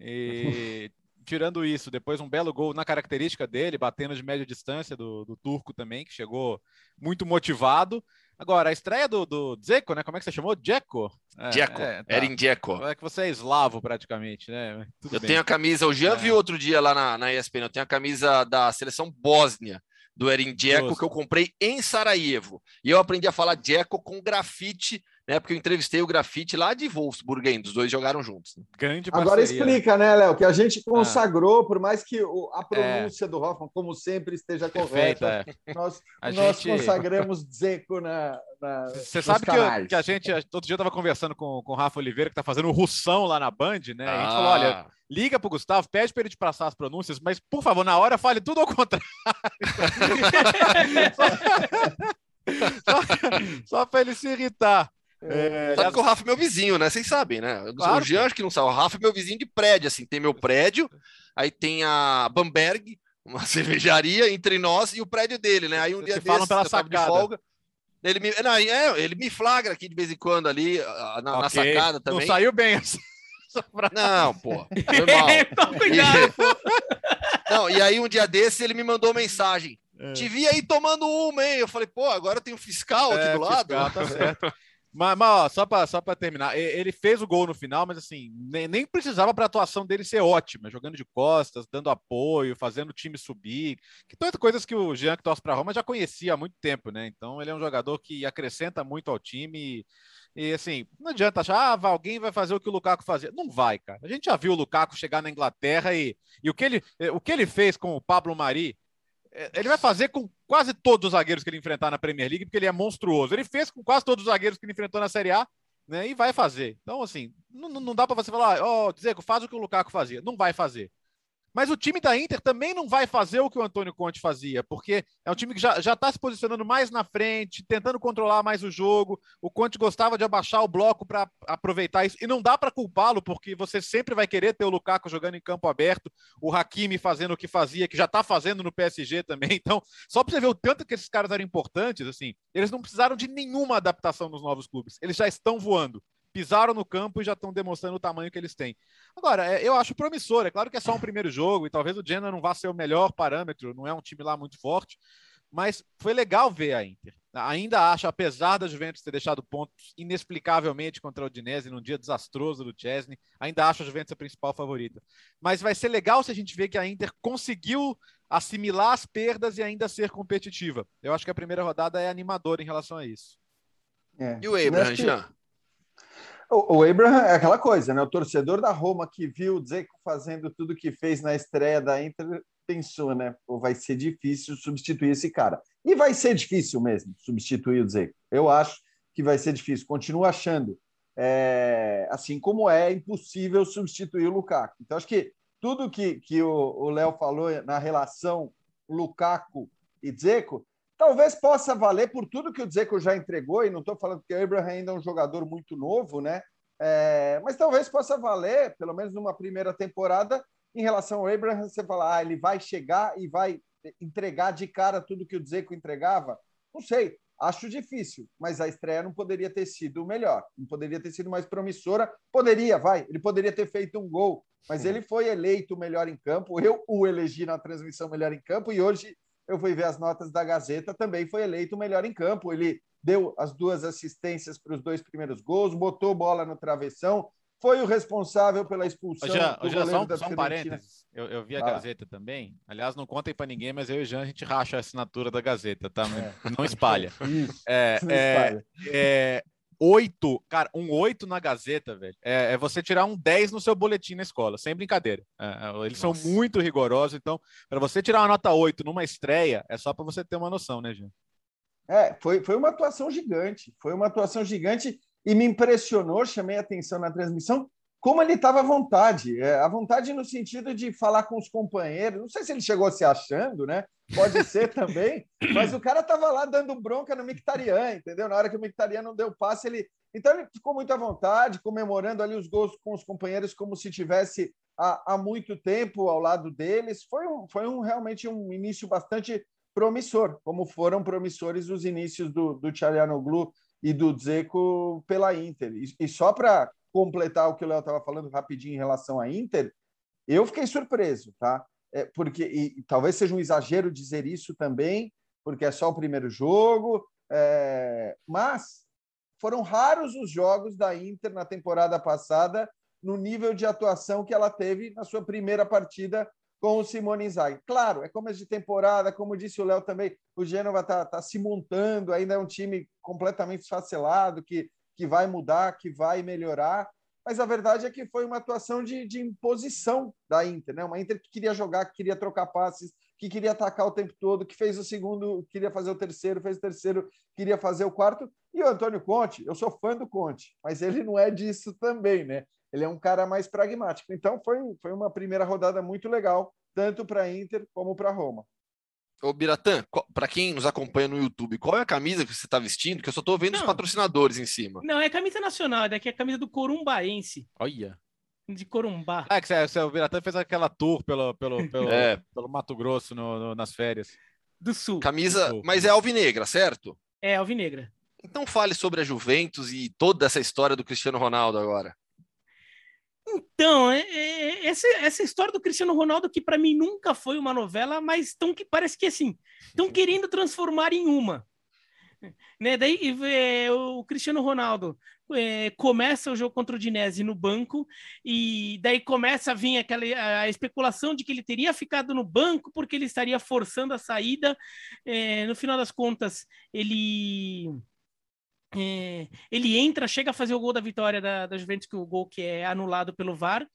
E [LAUGHS] tirando isso, depois um belo gol na característica dele, batendo de média distância do, do turco também, que chegou muito motivado. Agora, a estreia do, do Dzeko, né? Como é que você chamou? Dzeko? É, Dzeko, é, tá. Erin Dzeko. É que você é eslavo praticamente, né? Tudo eu bem. tenho a camisa, o Jean é. viu outro dia lá na, na ESPN, eu tenho a camisa da seleção Bósnia do Erin Dzeko que eu comprei em Sarajevo. E eu aprendi a falar Dzeko com grafite, né? Porque eu entrevistei o grafite lá de Wolfsburg ainda, os dois jogaram juntos. Né? Grande parceria. Agora explica, né, Léo, que a gente ah. consagrou, ah. por mais que a pronúncia é. do Hoffman, como sempre, esteja correta, é. nós, nós gente... consagramos Dzeko na, você sabe que, eu, que, a gente, todo dia eu estava conversando com, com o Rafa Oliveira, que está fazendo o Russão lá na Band, né? Ah. A gente falou: olha, ah. liga para o Gustavo, pede para ele te passar as pronúncias, mas por favor, na hora fale tudo ao contrário. [LAUGHS] só só para ele se irritar. É, sabe que o Rafa é meu vizinho, né? Vocês sabem, né? Claro. O Jean acho que não sabe. O Rafa é meu vizinho de prédio, assim. Tem meu prédio, aí tem a Bamberg, uma [LAUGHS] cervejaria entre nós e o prédio dele, né? Aí um dia falam pela sacada. de folga. Ele me, não, é, ele me flagra aqui de vez em quando ali na, okay. na sacada também. Não saiu bem [LAUGHS] assim. Não, pô. [LAUGHS] Mal. Cuidado, pô. Não, e aí um dia desse ele me mandou mensagem. É. Te vi aí tomando uma, hein? Eu falei, pô, agora tem um fiscal aqui é, do lado. Fiscal, tá certo. Mas, mas ó, só para só terminar, ele fez o gol no final, mas assim, nem, nem precisava para a atuação dele ser ótima, jogando de costas, dando apoio, fazendo o time subir, que todas coisas que o Jean que torce para Roma já conhecia há muito tempo, né? Então ele é um jogador que acrescenta muito ao time. E, e assim, não adianta achar, ah, alguém vai fazer o que o Lukaku fazia. Não vai, cara. A gente já viu o Lukaku chegar na Inglaterra e, e o, que ele, o que ele fez com o Pablo Mari ele vai fazer com quase todos os zagueiros que ele enfrentar na Premier League, porque ele é monstruoso. Ele fez com quase todos os zagueiros que ele enfrentou na Série A, né? E vai fazer. Então, assim, não, não dá para você falar, ó, oh, Dzeko, faz o que o Lukaku fazia. Não vai fazer. Mas o time da Inter também não vai fazer o que o Antônio Conte fazia, porque é um time que já está se posicionando mais na frente, tentando controlar mais o jogo. O Conte gostava de abaixar o bloco para aproveitar isso. E não dá para culpá-lo, porque você sempre vai querer ter o Lukaku jogando em campo aberto, o Hakimi fazendo o que fazia, que já está fazendo no PSG [LAUGHS] também. Então, só para você ver o tanto que esses caras eram importantes, assim, eles não precisaram de nenhuma adaptação nos novos clubes. Eles já estão voando pisaram no campo e já estão demonstrando o tamanho que eles têm. Agora, é, eu acho promissor. É claro que é só um primeiro jogo e talvez o Genoa não vá ser o melhor parâmetro, não é um time lá muito forte, mas foi legal ver a Inter. Ainda acho, apesar da Juventus ter deixado pontos inexplicavelmente contra o Udinese num dia desastroso do Chesney, ainda acho a Juventus a principal favorita. Mas vai ser legal se a gente ver que a Inter conseguiu assimilar as perdas e ainda ser competitiva. Eu acho que a primeira rodada é animadora em relação a isso. É. E o Abraham, Jean? O, Abraham é aquela coisa, né? O torcedor da Roma que viu o Dzeko fazendo tudo que fez na estreia da Inter pensou, né? Pô, vai ser difícil substituir esse cara. E vai ser difícil mesmo substituir o Dzeko. Eu acho que vai ser difícil. Continuo achando. É, assim como é impossível substituir o Lukaku. Então, acho que tudo que, que o Léo falou na relação Lukaku e Dzeko Talvez possa valer por tudo que o Dzeko já entregou, e não estou falando que o Abraham ainda é um jogador muito novo, né? É, mas talvez possa valer, pelo menos numa primeira temporada, em relação ao Abraham, você falar, ah, ele vai chegar e vai entregar de cara tudo que o Dzeko entregava? Não sei, acho difícil, mas a estreia não poderia ter sido melhor, não poderia ter sido mais promissora. Poderia, vai, ele poderia ter feito um gol, mas ele foi eleito o melhor em campo. Eu o elegi na transmissão melhor em campo e hoje eu fui ver as notas da Gazeta, também foi eleito o melhor em campo. Ele deu as duas assistências para os dois primeiros gols, botou bola no travessão, foi o responsável pela expulsão. Já, do já só, um, só um parênteses. Eu, eu, vi a ah. Gazeta também. Aliás, não contem para ninguém, mas eu e o Jean a gente racha a assinatura da Gazeta, tá? É. Não espalha. [LAUGHS] Isso, é, não é, espalha. É, oito, cara, um oito na Gazeta, velho, é, é, você tirar um 10 no seu boletim na escola, sem brincadeira. É, é eles Nossa. são muito rigorosos, então, para você tirar uma nota 8 numa estreia, é só para você ter uma noção, né, Gil? É, foi, foi uma atuação gigante, foi uma atuação gigante e me impressionou, chamei a atenção na transmissão, como ele estava à vontade, é, à vontade no sentido de falar com os companheiros. Não sei se ele chegou se achando, né? Pode ser também, [LAUGHS] mas o cara estava lá dando bronca no Mictarian, entendeu? Na hora que o Mictarian não deu passe, ele. Então ele ficou muito à vontade, comemorando ali os gols com os companheiros como se tivesse há, há muito tempo ao lado deles. Foi, um, foi um, realmente um início bastante promissor, como foram promissores os inícios do, do Tchalianoglu e do Dzeko pela Inter. E, e só para completar o que o Léo estava falando rapidinho em relação à Inter, eu fiquei surpreso, tá? É, porque e, talvez seja um exagero dizer isso também, porque é só o primeiro jogo, é, mas foram raros os jogos da Inter na temporada passada no nível de atuação que ela teve na sua primeira partida com o Simone Inzaghi. Claro, é começo de temporada, como disse o Léo também, o Gênova está tá se montando, ainda é um time completamente esfacelado, que que vai mudar, que vai melhorar. Mas a verdade é que foi uma atuação de, de imposição da Inter, né? Uma Inter que queria jogar, que queria trocar passes, que queria atacar o tempo todo, que fez o segundo, queria fazer o terceiro, fez o terceiro, queria fazer o quarto. E o Antônio Conte, eu sou fã do Conte, mas ele não é disso também, né? Ele é um cara mais pragmático. Então foi, foi uma primeira rodada muito legal, tanto para a Inter como para Roma. Ô, Biratã, para quem nos acompanha no YouTube, qual é a camisa que você está vestindo? Que eu só estou vendo não. os patrocinadores em cima. Não, é camisa nacional, daqui é a camisa do Corumbaense. Olha. De Corumbá. Ah, que você, o Biratã fez aquela tour pelo, pelo, [LAUGHS] pelo, é. pelo Mato Grosso no, no, nas férias. Do Sul. Camisa, do sul. mas é alvinegra, certo? É, alvinegra. Então fale sobre a Juventus e toda essa história do Cristiano Ronaldo agora. Então, é, é, essa, essa história do Cristiano Ronaldo, que para mim nunca foi uma novela, mas tão que parece que assim, estão querendo transformar em uma. Né? Daí é, o Cristiano Ronaldo é, começa o jogo contra o Dinese no banco, e daí começa a vir aquela a especulação de que ele teria ficado no banco porque ele estaria forçando a saída. É, no final das contas, ele. É, ele entra, chega a fazer o gol da vitória da, da Juventus, que o gol que é anulado pelo VAR,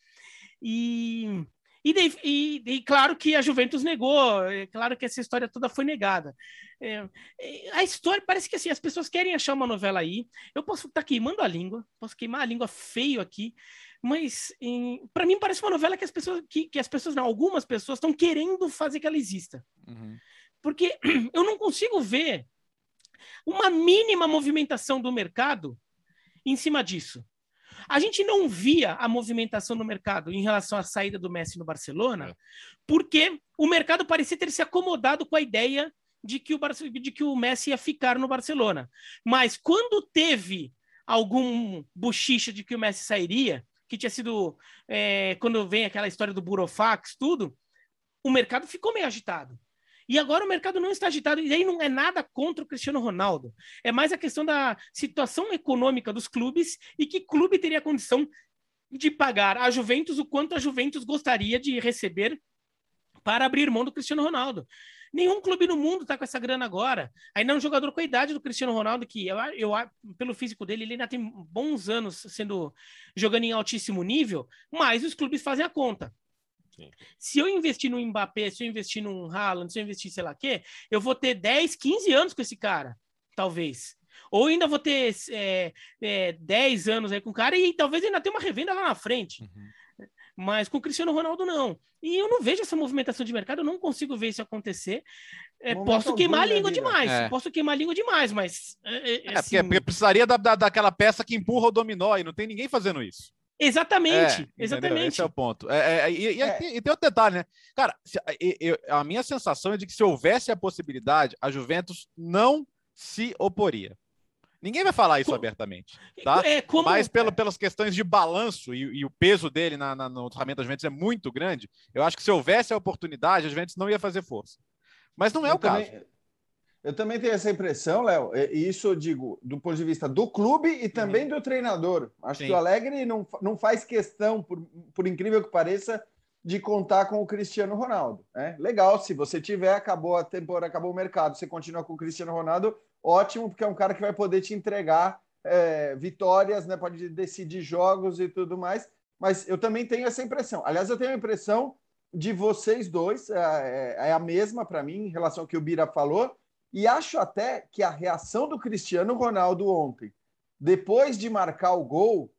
e e, e, e, claro que a Juventus negou, é claro que essa história toda foi negada. É, é, a história parece que assim, as pessoas querem achar uma novela aí. Eu posso estar tá queimando a língua, posso queimar a língua feio aqui, mas para mim parece uma novela que as pessoas, que, que as pessoas, não, algumas pessoas estão querendo fazer que ela exista. Uhum. Porque [CLEARS THROAT] eu não consigo ver uma mínima movimentação do mercado em cima disso. A gente não via a movimentação no mercado em relação à saída do Messi no Barcelona, é. porque o mercado parecia ter se acomodado com a ideia de que o, Barce... de que o Messi ia ficar no Barcelona. Mas quando teve algum bochicha de que o Messi sairia, que tinha sido é, quando vem aquela história do Burofax, tudo, o mercado ficou meio agitado. E agora o mercado não está agitado, e aí não é nada contra o Cristiano Ronaldo. É mais a questão da situação econômica dos clubes e que clube teria condição de pagar a Juventus o quanto a Juventus gostaria de receber para abrir mão do Cristiano Ronaldo. Nenhum clube no mundo está com essa grana agora. Ainda é um jogador com a idade do Cristiano Ronaldo, que eu, eu, pelo físico dele, ele ainda tem bons anos sendo jogando em altíssimo nível, mas os clubes fazem a conta. Se eu investir no Mbappé, se eu investir num Haaland, se eu investir sei lá o quê, eu vou ter 10, 15 anos com esse cara, talvez. Ou ainda vou ter é, é, 10 anos aí com o cara e talvez ainda tenha uma revenda lá na frente. Uhum. Mas com o Cristiano Ronaldo, não. E eu não vejo essa movimentação de mercado, eu não consigo ver isso acontecer. É, posso queimar a língua demais, é. posso queimar a língua demais, mas. É, é, é assim... porque, precisaria da, da, daquela peça que empurra o dominó e não tem ninguém fazendo isso. Exatamente, é, exatamente. Esse é o ponto. É, é, e, é. E, e, tem outro detalhe, né? Cara, se, eu, a minha sensação é de que se houvesse a possibilidade, a Juventus não se oporia. Ninguém vai falar isso abertamente, tá? É, como... Mas pelo, pelas questões de balanço e, e o peso dele na, na, no orçamento da Juventus é muito grande, eu acho que se houvesse a oportunidade, a Juventus não ia fazer força. Mas não é eu o também, caso. Eu também tenho essa impressão, Léo, e isso eu digo do ponto de vista do clube e também uhum. do treinador. Acho Sim. que o Alegre não, não faz questão, por, por incrível que pareça, de contar com o Cristiano Ronaldo. Né? Legal, se você tiver, acabou a temporada, acabou o mercado, você continua com o Cristiano Ronaldo, ótimo, porque é um cara que vai poder te entregar é, vitórias, né? pode decidir jogos e tudo mais. Mas eu também tenho essa impressão. Aliás, eu tenho a impressão de vocês dois, é, é, é a mesma para mim em relação ao que o Bira falou e acho até que a reação do Cristiano Ronaldo ontem, depois de marcar o gol,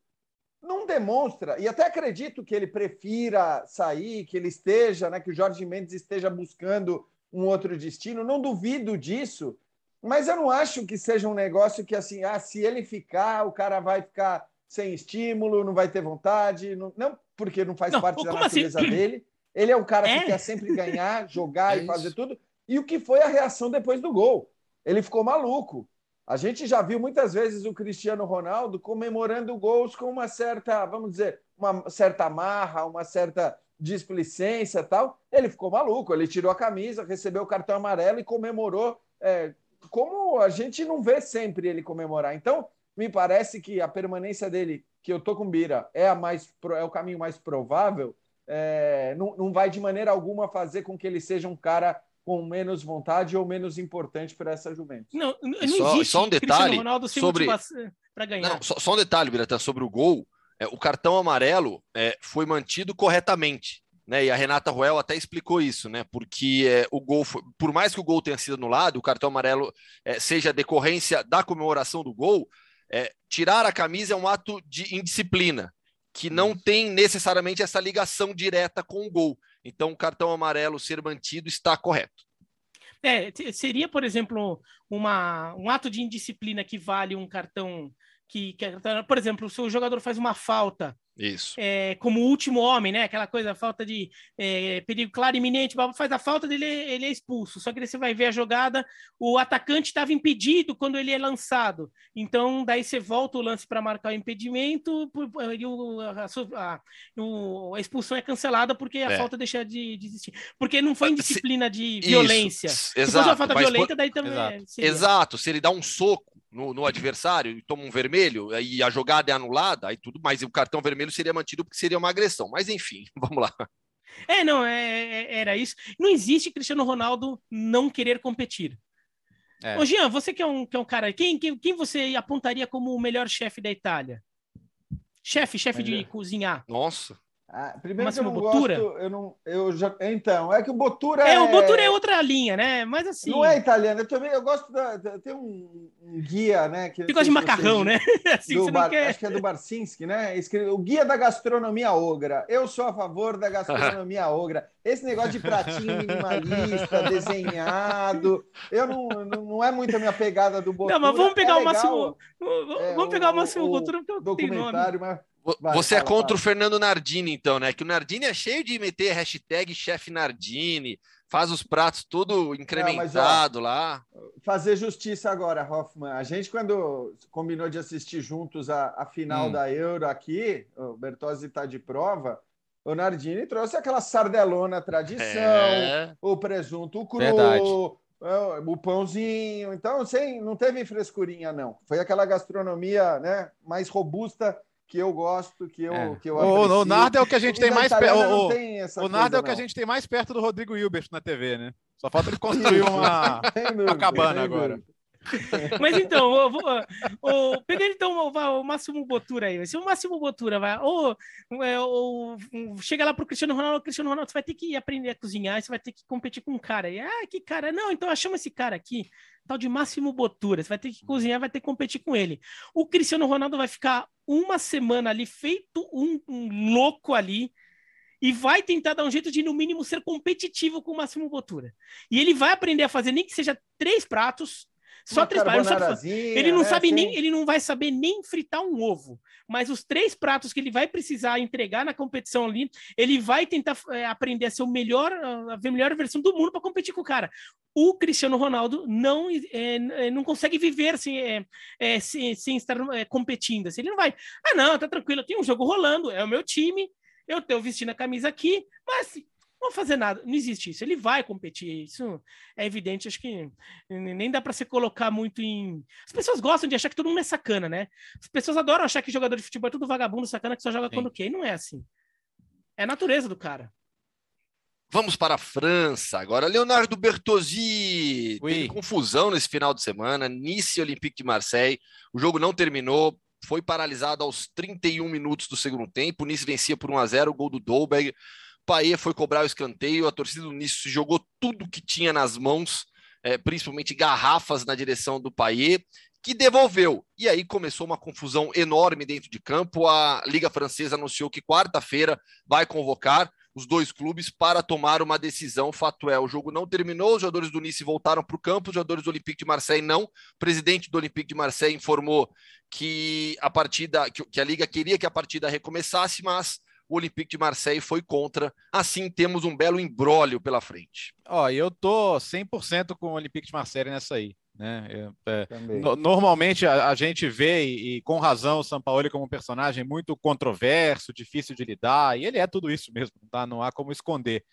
não demonstra, e até acredito que ele prefira sair, que ele esteja, né, que o Jorge Mendes esteja buscando um outro destino, não duvido disso, mas eu não acho que seja um negócio que assim, ah, se ele ficar, o cara vai ficar sem estímulo, não vai ter vontade, não, não porque não faz não, parte da natureza assim? dele. Ele é um cara é? que quer sempre ganhar, jogar [LAUGHS] é e fazer tudo. E o que foi a reação depois do gol? Ele ficou maluco. A gente já viu muitas vezes o Cristiano Ronaldo comemorando gols com uma certa, vamos dizer, uma certa marra, uma certa displicência tal. Ele ficou maluco, ele tirou a camisa, recebeu o cartão amarelo e comemorou é, como a gente não vê sempre ele comemorar. Então, me parece que a permanência dele, que eu tô com Bira, é, a mais, é o caminho mais provável, é, não, não vai de maneira alguma fazer com que ele seja um cara com menos vontade ou menos importante para essa Juventus. Não, não só, existe só um detalhe sobre para ganhar. Não, só, só, um detalhe, Biratan, sobre o gol. É, o cartão amarelo é, foi mantido corretamente. Né, e a Renata Roel até explicou isso, né? Porque é, o gol, foi, por mais que o gol tenha sido anulado, o cartão amarelo é, seja decorrência da comemoração do gol, é, tirar a camisa é um ato de indisciplina, que não tem necessariamente essa ligação direta com o gol. Então, o cartão amarelo ser mantido está correto. É, seria, por exemplo, uma, um ato de indisciplina que vale um cartão que, que, por exemplo, se o jogador faz uma falta Isso. é, como último homem, né? Aquela coisa, falta de é, perigo claro iminente, faz a falta dele, ele é expulso. Só que você vai ver a jogada, o atacante estava impedido quando ele é lançado. Então, daí você volta o lance para marcar o impedimento e o, a, a, o, a, expulsão é cancelada porque a é. falta deixa de, de, existir. Porque não foi indisciplina de violência. Isso, Se exato, fosse uma falta violenta, daí também. Exato. exato, se ele dá um soco no, no, adversário e toma um vermelho e a jogada é anulada, aí tudo mais. E o cartão vermelho seria mantido porque seria uma agressão. Mas enfim, [LAUGHS] vamos lá. É, não, é, é, era isso. Não existe Cristiano Ronaldo não querer competir. É. Ô, Jean, você que é um, que é um cara. Quem, quem, quem você apontaria como o melhor chefe da Itália? Chefe, chefe de cozinhar. Nossa. Ah, primeiro que eu não Botura? gosto, eu não, eu já, então, é que o Botura é, é... o Botura é outra linha, né? Mas assim... Não é italiano, eu também, eu gosto da, tem um, um guia, né? Que, gosta de macarrão, né? [LAUGHS] assim, do Bar, quer... Acho que é do Barcinski, né? O guia da gastronomia ogra. Eu sou a favor da gastronomia [LAUGHS] ogra. Esse negócio de pratinho minimalista, [LAUGHS] desenhado, eu não, não, é muito a minha pegada do Botura. Não, mas vamos pegar é o máximo, é, vamos pegar o, o máximo Botura porque eu documentário, mas Vai, Você fala, é contra fala. o Fernando Nardini, então, né? Que o Nardini é cheio de meter hashtag chefe Nardini, faz os pratos tudo incrementado Não, mas, ó, lá. Fazer justiça agora, Hoffman. A gente, quando combinou de assistir juntos a, a final hum. da Euro aqui, o Bertozzi está de prova, o Nardini trouxe aquela sardelona tradição, é... o presunto cru, Verdade. o pãozinho. Então, sem, não teve frescurinha, não. Foi aquela gastronomia né, mais robusta que eu gosto, que eu, é. que eu o, o Nardo é o que a gente tem mais perto. O, o Nardo é o que a gente tem mais perto do Rodrigo Hilbert na TV, né? Só falta ele construir [LAUGHS] uma, uma cabana agora. [LAUGHS] Mas então, o, o, o, pegando então o, o Máximo Botura aí, se o Máximo Botura vai, ou, é, ou, chega lá pro Cristiano Ronaldo, Cristiano Ronaldo, você vai ter que aprender a cozinhar, você vai ter que competir com um cara. E, ah, que cara? Não, então chama esse cara aqui, tal de Máximo Botura, você vai ter que cozinhar, vai ter que competir com ele. O Cristiano Ronaldo vai ficar uma semana ali, feito um, um louco ali, e vai tentar dar um jeito de, no mínimo, ser competitivo com o Máximo Botura. E ele vai aprender a fazer nem que seja três pratos, só três pratos. Ele não né, sabe assim. nem, ele não vai saber nem fritar um ovo. Mas os três pratos que ele vai precisar entregar na competição ali, ele vai tentar é, aprender a ser o melhor, a melhor versão do mundo para competir com o cara. O Cristiano Ronaldo não, é, não consegue viver sem, é, sem, sem, estar competindo. Assim, ele não vai. Ah, não, tá tranquilo, tem um jogo rolando, é o meu time, eu estou vestindo a camisa aqui, mas não fazer nada. Não existe isso. Ele vai competir. Isso é evidente. Acho que nem dá para se colocar muito em. As pessoas gostam de achar que todo mundo é sacana, né? As pessoas adoram achar que jogador de futebol é tudo vagabundo, sacana, que só joga Sim. quando quer. E não é assim. É a natureza do cara. Vamos para a França. Agora, Leonardo Bertozzi. Teve confusão nesse final de semana. Nice Olympique de Marseille. O jogo não terminou. Foi paralisado aos 31 minutos do segundo tempo. Nice vencia por 1 a 0 o gol do Dolberg. Paê foi cobrar o escanteio, a torcida do Nice jogou tudo que tinha nas mãos, é, principalmente garrafas na direção do Paê, que devolveu. E aí começou uma confusão enorme dentro de campo. A Liga Francesa anunciou que quarta-feira vai convocar os dois clubes para tomar uma decisão. Fato é, o jogo não terminou, os jogadores do Nice voltaram para o campo, os jogadores do Olympique de Marseille não. O presidente do Olympique de Marseille informou que a partida, que, que a liga queria que a partida recomeçasse, mas o Olympique de Marseille foi contra. Assim, temos um belo embrólio pela frente. Ó, eu tô 100% com o Olympique de Marseille nessa aí. Né? É, no, normalmente a, a, gente vê, e, e, com razão, o Sampaoli como um personagem muito controverso, difícil de lidar, e ele é tudo isso mesmo, tá? não há como esconder.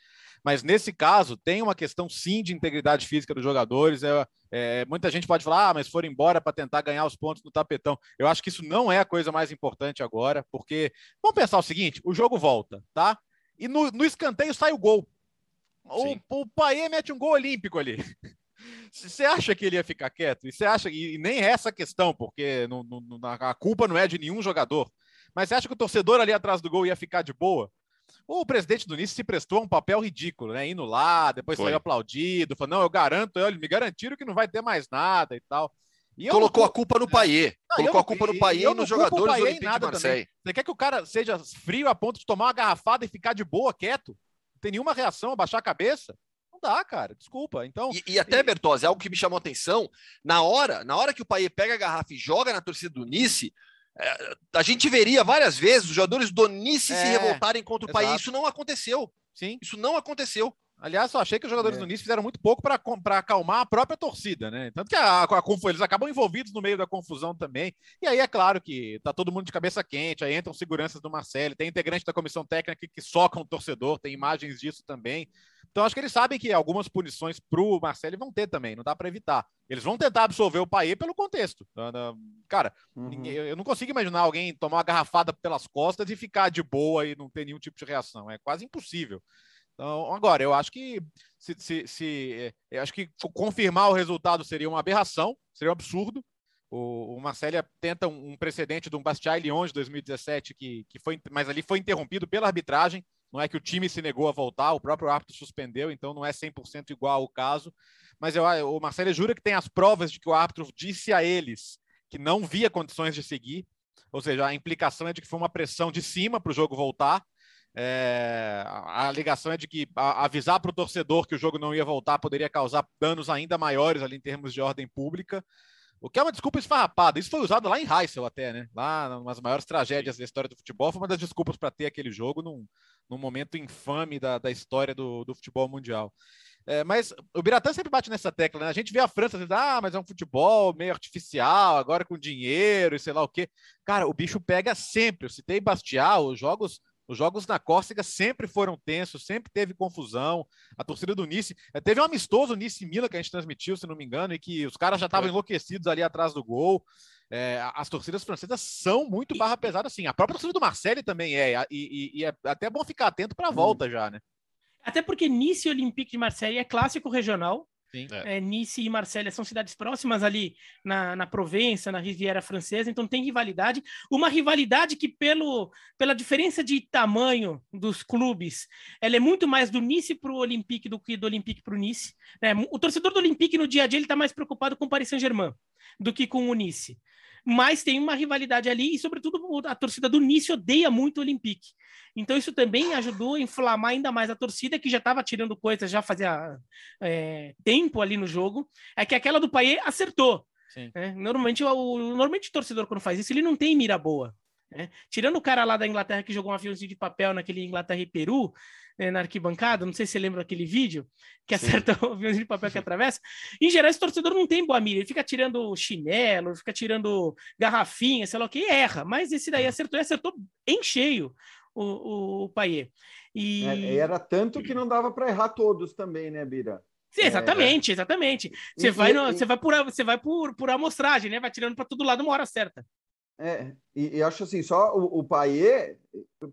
Mas nesse caso, tem uma questão sim de integridade física dos jogadores. É, é muita gente pode falar, ah, mas foram embora para tentar ganhar os pontos no tapetão. Eu acho que isso não é a coisa mais importante agora, porque vamos pensar o seguinte: o jogo volta, tá? E no, no escanteio sai o gol. O, o Paê mete um gol olímpico ali. [LAUGHS] Você acha que ele ia ficar quieto? E você acha e nem é essa questão, porque não, não, a culpa não é de nenhum jogador. Mas você acha que o torcedor ali atrás do gol ia ficar de boa? O presidente do Nice se prestou a um papel ridículo, né? Indo lá, depois Foi. saiu aplaudido, falou: não, eu garanto, olha, me garantiram que não vai ter mais nada e tal. E Colocou a culpa no Paier. Colocou a culpa no Paier e nos jogadores do Olympique de Marseille. Também. Você quer que o cara seja frio a ponto de tomar uma garrafada e ficar de boa, quieto? Não tem nenhuma reação, abaixar a cabeça? Não dá, cara. Desculpa. Então. E, e até, Bertozzi, algo que me chamou a atenção, na hora, na hora que o Paier pega a garrafa e joga na torcida do Nice, é, a gente veria várias vezes os jogadores do Nice é, se revoltarem contra o exato. país. Isso não aconteceu. Sim. Isso não aconteceu. Aliás, eu achei que os jogadores é. do Nice fizeram muito pouco para acalmar a própria torcida, né? Tanto que a, a, a, eles acabam envolvidos no meio da confusão também. E aí é claro que tá todo mundo de cabeça quente, aí entram seguranças do Marcelo, tem integrante da comissão técnica que, que socam o torcedor, tem imagens disso também. Então acho que eles sabem que algumas punições para o Marcelo vão ter também, não dá para evitar. Eles vão tentar absolver o Paê pelo contexto. Cara, uhum. eu não consigo imaginar alguém tomar uma garrafada pelas costas e ficar de boa e não ter nenhum tipo de reação. É quase impossível. Então, agora, eu acho que se, se, se é, eu acho que confirmar o resultado seria uma aberração, seria um absurdo. O, o Marcelo tenta um, um, precedente de um Bastia Lyon de 2017, que, que foi, mas ali foi interrompido pela arbitragem. Não é que o time se negou a voltar, o próprio árbitro suspendeu, então não é 100% igual o caso. Mas eu, o Marcelo jura que tem as provas de que o árbitro disse a eles que não via condições de seguir, ou seja, a implicação é de que foi uma pressão de cima para o jogo voltar. É, a alegação é de que avisar para o torcedor que o jogo não ia voltar poderia causar danos ainda maiores ali em termos de ordem pública. O que é uma desculpa esfarrapada. Isso foi usado lá em Heysel até, né? Lá nas maiores tragédias da história do futebol, foi uma das desculpas para ter aquele jogo num, num momento infame da, da história do, do futebol mundial. É, mas o Biratã sempre bate nessa tecla, né? A gente vê a França dizendo, ah, mas é um futebol meio artificial, agora com dinheiro e sei lá o quê. Cara, o bicho pega sempre. Eu citei Bastial, os jogos os jogos na Córcega sempre foram tensos, sempre teve confusão. A torcida do Nice. Eh, teve um amistoso Nice Mila que a gente transmitiu, se não me engano, e que os caras já estavam enlouquecidos ali atrás do gol. É, as torcidas francesas são muito barra pesada, assim. A própria torcida do Marseille também é. E, e, e é até bom ficar atento para a hum. volta já, né? Até porque Nice e Olympique de Marseille é clássico regional. É. É, nice e Marselha são cidades próximas ali na, na Provença, na Riviera Francesa, então tem rivalidade. Uma rivalidade que, pelo, pela diferença de tamanho dos clubes, ela é muito mais do Nice para o Olympique do que do Olympique para o Nice. Né? O torcedor do Olympique no dia a dia ele está mais preocupado com o Paris Saint-Germain do que com o Nice mas tem uma rivalidade ali e, sobretudo, a torcida do Nice odeia muito o Olympique. Então, isso também ajudou a inflamar ainda mais a torcida, que já estava tirando coisas, já fazia é, tempo ali no jogo. É que aquela do Paier acertou. Né? Normalmente, o, normalmente, o torcedor, quando faz isso, ele não tem mira boa. Né? Tirando o cara lá da Inglaterra que jogou um aviãozinho de papel naquele Inglaterra e Peru, né, na arquibancada, não sei se você lembra daquele vídeo, que acerta [LAUGHS] o aviãozinho de papel que atravessa. Em geral, esse torcedor não tem boa mira, ele fica tirando chinelo, fica tirando garrafinha, sei lá o que, e erra. Mas esse daí acertou e acertou em cheio o, o, o Paier. E... É, era tanto que não dava para errar todos também, né, Bira? Sim, exatamente, é, exatamente. Você vai, no, e, você vai por, você vai por, por amostragem, né? Vai tirando para todo lado uma hora certa. É, e, e, acho assim, só o, o Paier,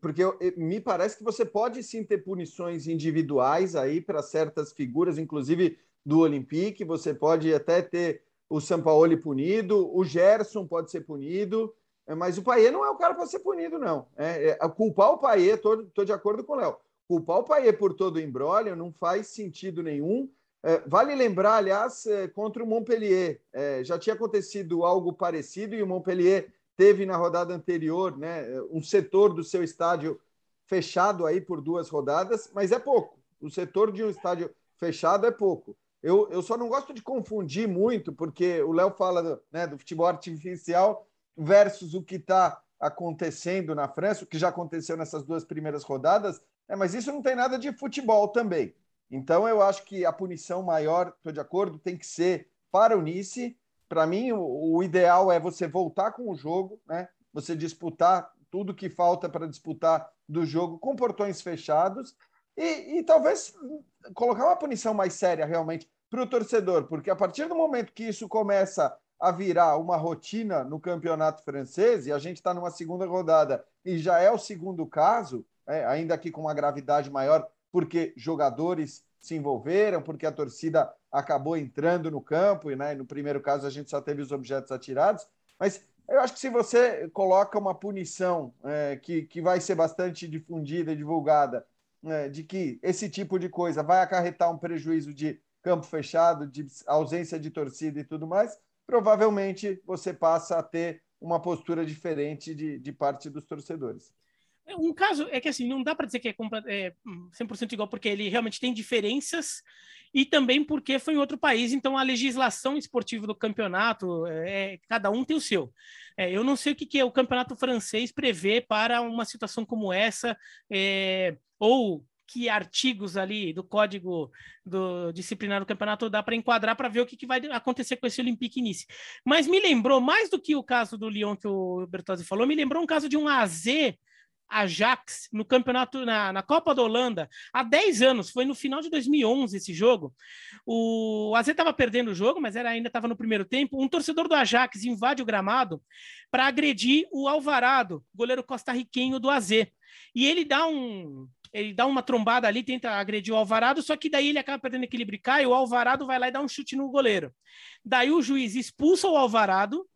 porque eu, me parece que você pode sim ter punições individuais aí para certas figuras, inclusive do Olympique, você pode até ter o Sampaoli punido, o Gerson pode ser punido, é, mas o Paier não é o cara para ser punido, não. É, é, culpar o Paier, estou de acordo com o Léo, culpar o Paier por todo o embrólio não faz sentido nenhum. É, vale lembrar, aliás, é, contra o Montpellier, já tinha acontecido algo parecido e o Montpellier teve na rodada anterior né, um setor do seu estádio fechado aí por duas rodadas, mas é pouco. O setor de um estádio fechado é pouco. Eu, eu só não gosto de confundir muito, porque o Léo fala do, né, do futebol artificial versus o que está acontecendo na França, o que já aconteceu nessas duas primeiras rodadas, é, mas isso não tem nada de futebol também. Então eu acho que a punição maior, estou de acordo, tem que ser para o Nice, para mim, o, o, ideal é você voltar com o jogo, né? Você disputar tudo que falta para disputar do jogo com portões fechados e, e talvez colocar uma punição mais séria realmente para o torcedor, porque a partir do momento que isso começa a virar uma rotina no campeonato francês, e a gente está numa segunda rodada e já é o segundo caso, é, ainda aqui com uma gravidade maior, porque jogadores se envolveram, porque a torcida acabou entrando no campo, e né, no primeiro caso a gente só teve os objetos atirados, mas eu acho que se você coloca uma punição é, que, que vai ser bastante difundida e divulgada, é, de que esse tipo de coisa vai acarretar um prejuízo de campo fechado, de ausência de torcida e tudo mais, provavelmente você passa a ter uma postura diferente de, de parte dos torcedores. Um caso é que assim, não dá para dizer que é, é 100% igual, porque ele realmente tem diferenças e também porque foi em outro país, então a legislação esportiva do campeonato, é, cada um tem o seu. É, eu não sei o que, que é o campeonato francês prevê para uma situação como essa, é, ou que artigos ali do código do disciplinar do campeonato dá para enquadrar para ver o que, que, vai acontecer com esse Olympique Nice. Mas me lembrou, mais do que o caso do Lyon que o Bertozzi falou, me lembrou um caso de um AZ Ajax no campeonato, na, na Copa da Holanda, há 10 anos, foi no final de 2011 esse jogo. O AZ estava perdendo o jogo, mas era, ainda estava no primeiro tempo. Um torcedor do Ajax invade o gramado para agredir o Alvarado, goleiro costarriquenho do AZ. E ele dá um, ele dá uma trombada ali, tenta agredir o Alvarado, só que daí ele acaba perdendo equilíbrio e cai, o Alvarado vai lá e dá um chute no goleiro. Daí o juiz expulsa o Alvarado,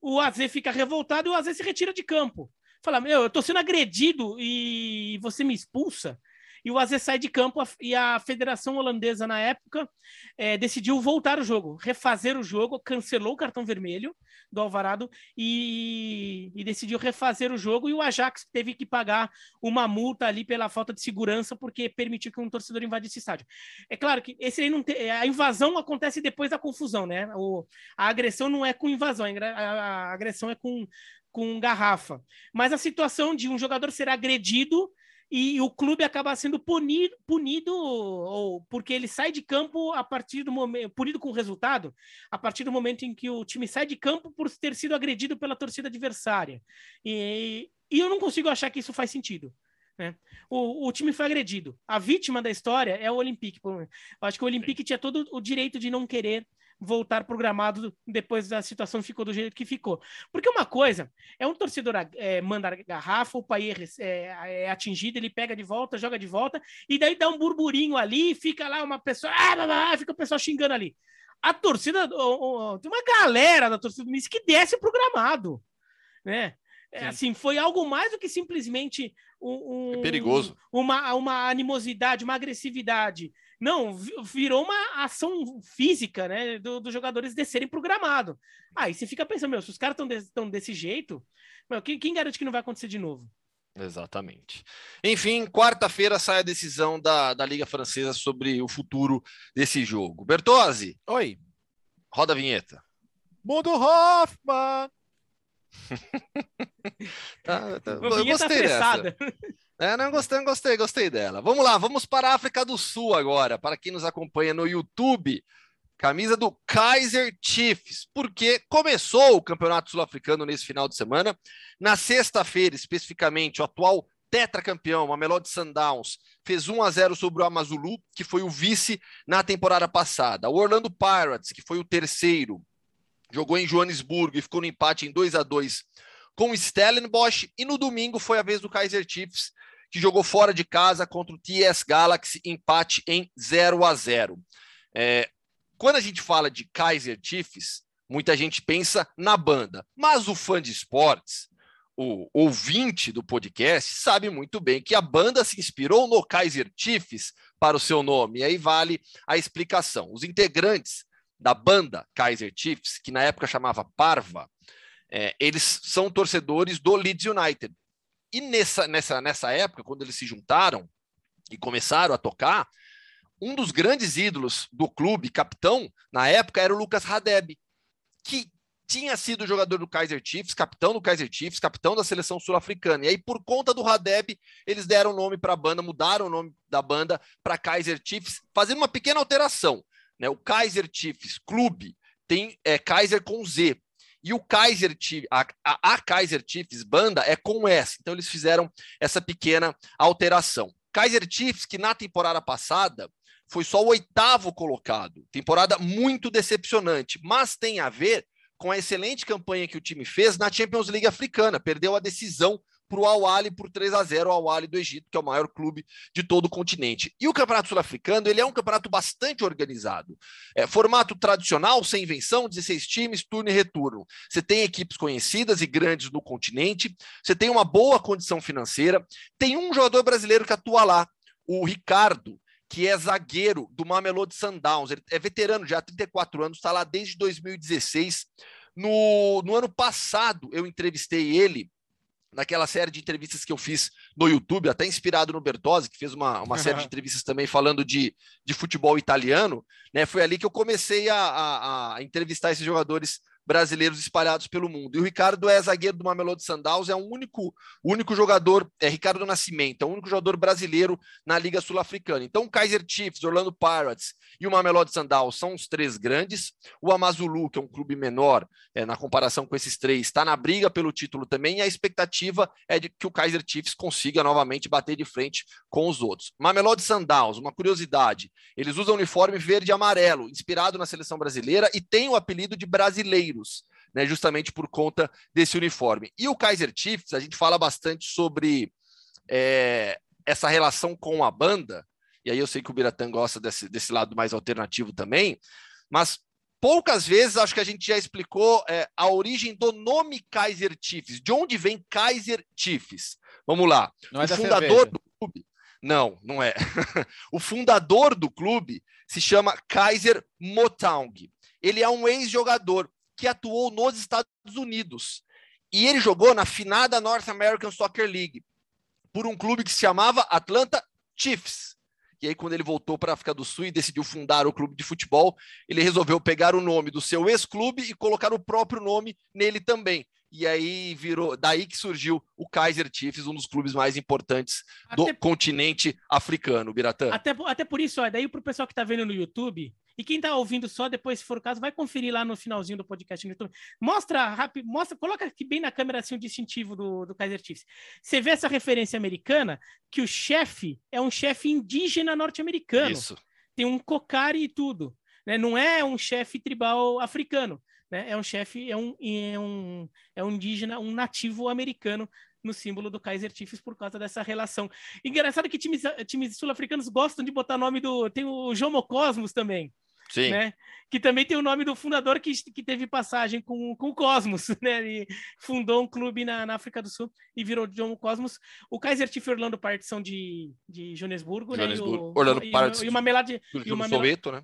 o AZ fica revoltado e o AZ se retira de campo. Fala, meu, eu tô sendo agredido e você me expulsa e o AZ sai de campo e a Federação Holandesa, na época, é, decidiu voltar o jogo, refazer o jogo, cancelou o cartão vermelho do Alvarado e, e, decidiu refazer o jogo e o Ajax teve que pagar uma multa ali pela falta de segurança porque permitiu que um torcedor invadisse o estádio. É claro que esse aí não a invasão acontece depois da confusão, né? O, a agressão não é com invasão, a, a agressão é com com garrafa. Mas a situação de um jogador ser agredido e o clube acaba sendo punido, punido ou porque ele sai de campo a partir do momento punido com o resultado a partir do momento em que o time sai de campo por ter sido agredido pela torcida adversária e, e eu não consigo achar que isso faz sentido né? O, o time foi agredido. A vítima da história é o Olympique. Eu acho que o Olympique tinha todo o direito de não querer voltar programado depois da situação ficou do jeito que ficou. Porque uma coisa é um torcedor é, manda garrafa, o país é, é, atingido, ele pega de volta, joga de volta, e daí dá um burburinho ali, fica lá uma pessoa, ah, fica o pessoal xingando ali. A torcida, tem uma galera da torcida do que desce programado, né? É, assim, foi algo mais do que simplesmente um, um perigoso. Uma, uma animosidade, uma agressividade. Não, virou uma ação física, né? Dos do jogadores descerem pro gramado. Aí você fica pensando, meu, se os caras estão de, desse jeito, meu, quem, quem garante que não vai acontecer de novo? Exatamente. Enfim, quarta-feira sai a decisão da, da Liga Francesa sobre o futuro desse jogo. Bertozzi. Oi. Roda a vinheta. Mundo Hoffman. [LAUGHS] [LAUGHS] tá, tá. Eu gostei dessa. É, não gostei, gostei, gostei dela. Vamos lá, vamos para a África do Sul agora. Para quem nos acompanha no YouTube, camisa do Kaiser Chiefs, porque começou o Campeonato Sul-Africano nesse final de semana. Na sexta-feira, especificamente, o atual tetracampeão, Mamelodi Sundowns, fez 1 a 0 sobre o Amazulu, que foi o vice na temporada passada. O Orlando Pirates, que foi o terceiro, jogou em Joanesburgo e ficou no empate em 2 a 2 com o Stellenbosch. E no domingo foi a vez do Kaiser Chiefs, que jogou fora de casa contra o TS Galaxy, empate em 0 a 0. É, quando a gente fala de Kaiser Chiefs, muita gente pensa na banda, mas o fã de esportes, o ouvinte do podcast, sabe muito bem que a banda se inspirou no Kaiser Chiefs para o seu nome, e aí vale a explicação. Os integrantes da banda Kaiser Chiefs, que na época chamava Parva, é, eles são torcedores do Leeds United, e nessa, nessa, nessa época, quando eles se juntaram e começaram a tocar, um dos grandes ídolos do clube, capitão, na época, era o Lucas Radeb, que tinha sido jogador do Kaiser Chiefs, capitão do Kaiser Chiefs, capitão da seleção sul-africana. E aí, por conta do Radeb, eles deram o nome para a banda, mudaram o nome da banda para Kaiser Chiefs, fazendo uma pequena alteração. Né? O Kaiser Chiefs Clube tem é, Kaiser com Z. E o Kaiser Chiefs, a, a, Kaiser Chiefs banda é com S. Então eles fizeram essa pequena alteração. Kaiser Chiefs, que na temporada passada foi só o oitavo colocado. Temporada muito decepcionante, mas tem a ver com a excelente campanha que o time fez na Champions League africana. Perdeu a decisão para o Al-Ali por 3 a 0 ao Al-Ali do Egito, que é o maior clube de todo o continente. E o Campeonato Sul-Africano, ele é um campeonato bastante organizado. É, formato tradicional, sem invenção, 16 times, turno e retorno. Você tem equipes conhecidas e grandes no continente, você tem uma boa condição financeira, tem um jogador brasileiro que atua lá, o Ricardo, que é zagueiro do Mamelodi Sundowns. Ele é veterano já, há 34 anos, está lá desde 2016. No, no ano passado, eu entrevistei ele naquela série de entrevistas que eu fiz no YouTube, até inspirado no Bertozzi, que fez uma, uma série de entrevistas também falando de, de futebol italiano, né? Foi ali que eu comecei a, a, a entrevistar esses jogadores brasileiros espalhados pelo mundo. E o Ricardo é zagueiro do Mamelodi Sundowns, é o único, único jogador, é Ricardo Nascimento, é o único jogador brasileiro na Liga Sul-Africana. Então, o Kaiser Chiefs, Orlando Pirates e o Mamelodi Sundowns são os três grandes. O Amazulu, que é um clube menor é, na comparação com esses três, está na briga pelo título também, e a expectativa é de que o Kaiser Chiefs consiga novamente bater de frente com os outros. Mamelodi Sundowns, uma curiosidade, eles usam uniforme verde e amarelo, inspirado na seleção brasileira, e tem o apelido de brasileiro né, justamente por conta desse uniforme. E o Kaiser Chiefs, a gente fala bastante sobre é, essa relação com a banda, e aí eu sei que o Biratã gosta desse, desse lado mais alternativo também, mas poucas vezes acho que a gente já explicou é, a origem do nome Kaiser Chiefs, de onde vem Kaiser Chiefs. Vamos lá. Não é o fundador cerveja. do clube. Não, não é. [LAUGHS] o fundador do clube se chama Kaiser Motaung. Ele é um ex-jogador que atuou nos Estados Unidos. E ele jogou na finada North American Soccer League por um clube que se chamava Atlanta Chiefs. E aí, quando ele voltou para a África do Sul e decidiu fundar o clube de futebol, ele resolveu pegar o nome do seu ex-clube e colocar o próprio nome nele também. E aí virou, daí que surgiu o Kaiser Chiefs, um dos clubes mais importantes do até, continente africano, Biratã. Até, até por isso, ó, daí para o pessoal que está vendo no YouTube, e quem está ouvindo só depois, se for o caso, vai conferir lá no finalzinho do podcast no YouTube. Mostra rápido, mostra, coloca aqui bem na câmera assim o distintivo do, do Kaiser Chiefs. Você vê essa referência americana que o chefe é um chefe indígena norte-americano. Isso. Tem um cocari e tudo. Né? Não é um chefe tribal africano. Né? É um chefe, é um, é um, é um indígena, um nativo americano no símbolo do Kaiser Chiefs por causa dessa relação. Engraçado que times, times sul-africanos gostam de botar nome do. Tem o Jomo Cosmos também. Sim. Né? Que também tem o nome do fundador que, que teve passagem com, com o Cosmos, [LAUGHS] né? Ele fundou um clube na, na África do Sul e virou John Cosmos. O Kaiser Chiefs e Orlando Pirates são de, de Joanesburgo, Joanesburgo. né? E o, Orlando Pirates. E, uma Melody, e uma Soweto, né?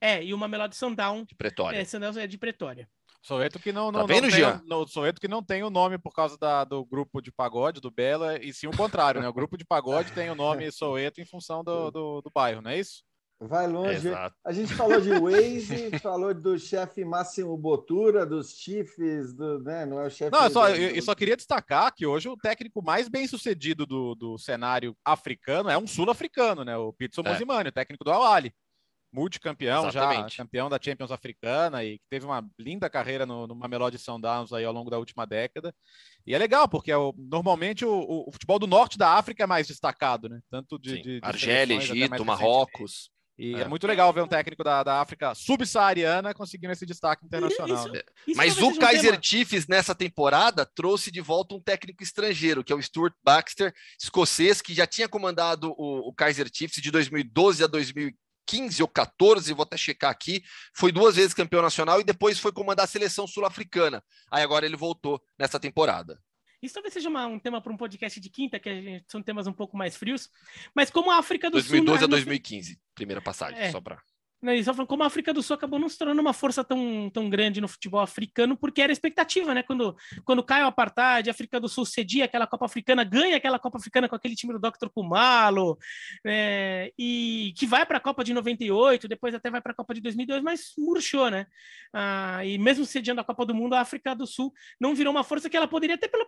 É, e uma Melody Sundown. De Pretória. É, Sundown é de Pretória. Soweto que não, não, tá vendo, não tem, Soweto que não tem o nome por causa da, do grupo de pagode do Bela, e sim o contrário, né? O grupo de pagode tem o nome [LAUGHS] Soweto em função do, do, do bairro, não é isso? Vai longe. Exato. A gente falou de Waze, falou do chefe Máximo Botura, dos Chiefs, do, né? não é o chefe. Não, eu só, eu, eu só queria destacar que hoje o técnico mais bem sucedido do, do cenário africano é um sul-africano, né? O Pitson é. Mosimani, o técnico do Awali. Multicampeão Exatamente. já, campeão da Champions Africana e que teve uma linda carreira no, no Mamelodi Sundowns aí ao longo da última década. E é legal, porque é o, normalmente o, o, futebol do norte da África é mais destacado, né? Tanto de, de, de Argélia, Egito, Marrocos. E é. é. muito legal ver um técnico da, da África subsaariana conseguindo esse destaque internacional. Isso, isso Mas o Kaiser um Chiefs nessa temporada trouxe de volta um técnico estrangeiro, que é o Stuart Baxter, escocês, que já tinha comandado o, o Kaiser Chiefs de 2012 a 2015 ou 14, vou até checar aqui, foi duas vezes campeão nacional e depois foi comandar a seleção sul-africana. Aí agora ele voltou nessa temporada. Isso talvez seja uma, um tema para um podcast de quinta, que gente, são temas um pouco mais frios. Mas como a África do 2012 Sul. 2012 a 2015, primeira passagem, é. só para. Não, só falando como a África do Sul acabou não se tornando uma força tão, tão grande no futebol africano, porque era expectativa, né? Quando, quando cai o apartheid, a África do Sul cedia aquela Copa Africana, ganha aquela Copa Africana com aquele time do Dr. Kumalo, é, e que vai para a Copa de 98, depois até vai para a Copa de 2002, mas murchou, né? Ah, e mesmo sediando a Copa do Mundo, a África do Sul não virou uma força que ela poderia ter pela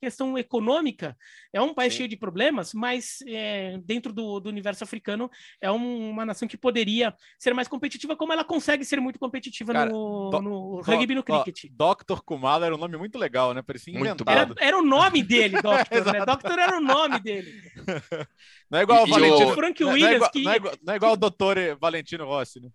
questão econômica. É um país Sim. cheio de problemas, mas é, dentro do, do universo africano é um, uma nação que poderia ser ser mais competitiva, como ela consegue ser muito competitiva Cara, no, do, no rugby e no cricket. Dr. Kumala era um nome muito legal, né? Parecia inventado. Era, era o nome dele, [LAUGHS] Doctor, né? Doctor era o nome dele. [LAUGHS] Não é igual o Valentino. Frank Williams, não é igual, que... não, é igual, não é igual o doutor Valentino Rossi, né?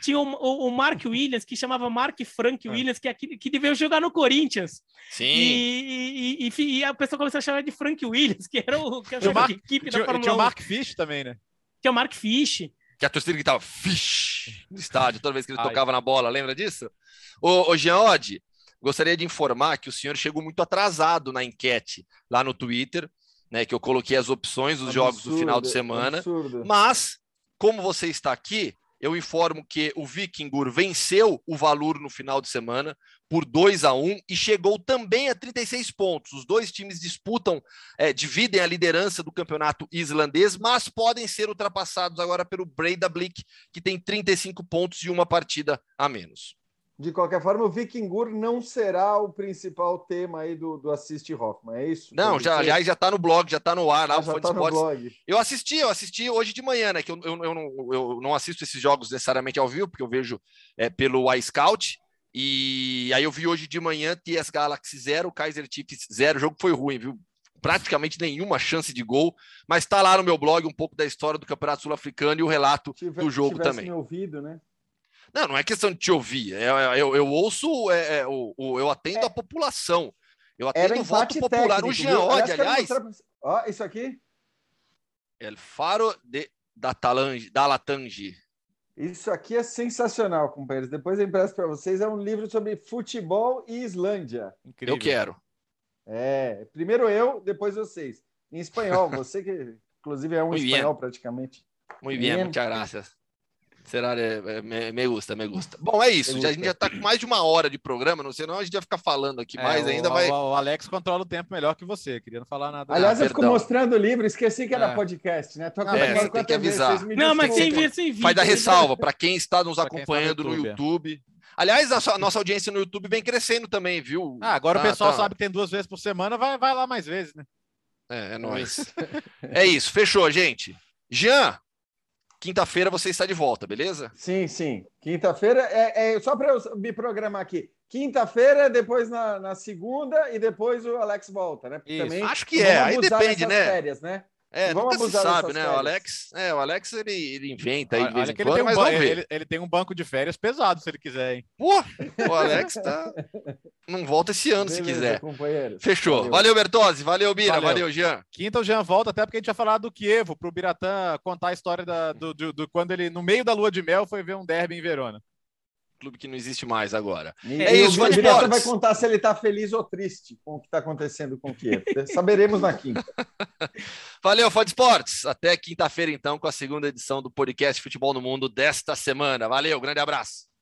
Tinha o, o, o, Mark Williams, que chamava Mark Frank é. Williams, que, é que, que devia jogar no Corinthians. Sim. E, e, e, e, a pessoa começou a chamar de Frank Williams, que era o que era a equipe da Fórmula Tinha o Mark Fish também, né? Tinha o Mark Fish que a torcida gritava Fish no estádio toda vez que ele Ai. tocava na bola, lembra disso? Ô, ô Jean Oddi, gostaria de informar que o senhor chegou muito atrasado na enquete lá no Twitter, né, que eu coloquei as opções dos absurdo, jogos do final de semana, absurdo. mas como você está aqui, eu informo que o Vikingur venceu o Valur no final de semana por 2 a 1 e chegou também a 36 pontos. Os dois times disputam, é, dividem a liderança do campeonato islandês, mas podem ser ultrapassados agora pelo Breidablik, que tem 35 pontos e uma partida a menos. De qualquer forma, o Vikingur não será o principal tema aí do, do Assist Hoffman, é isso? Não, já, aliás, já está no blog, já está no ar lá, ah, já tá no blog. Eu assisti, eu assisti hoje de manhã, né? Que eu, eu, eu, não, eu não assisto esses jogos necessariamente ao vivo, porque eu vejo é, pelo iScout. E aí eu vi hoje de manhã TS Galaxy 0, Kaiser Chiefs 0. O jogo foi ruim, viu? Praticamente nenhuma chance de gol, mas está lá no meu blog um pouco da história do Campeonato Sul-Africano e o relato Tive, do jogo também. Me ouvido, né? Não, não é questão de te ouvir. É, é, eu, eu ouço, é, é, o, o, eu atendo é. a população. Eu atendo o voto popular. Técnico, o Jean Odd, aliás. Ó, isso aqui. El Faro de, da, Talange, da Latange. Isso aqui é sensacional, companheiros. Depois eu empresto para vocês. É um livro sobre futebol e Islândia. Incrível. Eu quero. É, primeiro eu, depois vocês. Em espanhol, você que inclusive é um Muy espanhol bien. praticamente. Muito bem, muitas graças. Será? É, me, me gusta, me gusta. Bom, é isso. Já, a gente já está com mais de uma hora de programa, não sei não, a gente vai ficar falando aqui é, mais ainda. O, vai... o Alex controla o tempo melhor que você, queria não falar nada. Aliás, ah, eu fico mostrando o livro, esqueci que era é. podcast, né? Tô é, você tem que avisar. Não, mas sem ver, sem vídeo. Vai dar ressalva para quem está nos acompanhando no YouTube. No YouTube. Aliás, a, nossa audiência no YouTube vem crescendo também, viu? Ah, agora tá, o pessoal tá... sabe que tem duas vezes por semana, vai, vai lá mais vezes, né? É, é nóis. [LAUGHS] é isso, fechou, gente. Jean, Quinta-feira você está de volta, beleza? Sim, sim. Quinta-feira é, é só para eu me programar aqui. Quinta-feira, depois na, na, segunda e depois o Alex volta, né? também Acho que é, aí depende, né? Férias, né? É, Vamos nunca se sabe, né? O Alex, é, o Alex ele, ele inventa aí de vez em quando, mas um ele, ele, tem um banco de férias pesado, se ele quiser, hein? Pô, o Alex tá... não volta esse ano, Beleza, se quiser. Fechou. Valeu, valeu Bertozzi, valeu, Bira, valeu. valeu, Jean. Quinta o Jean volta, até porque a gente ia falar do Kievo, pro Biratã contar a história da, do, do, do, quando ele, no meio da lua de mel, foi ver um derby em Verona clube que não existe mais agora. E, é isso, o Diretor vai contar se ele está feliz ou triste com o que está acontecendo com o Kiev. Saberemos na quinta. [LAUGHS] Valeu, Fode Esportes. Até quinta-feira, então, com a segunda edição do podcast Futebol no Mundo desta semana. Valeu, grande abraço.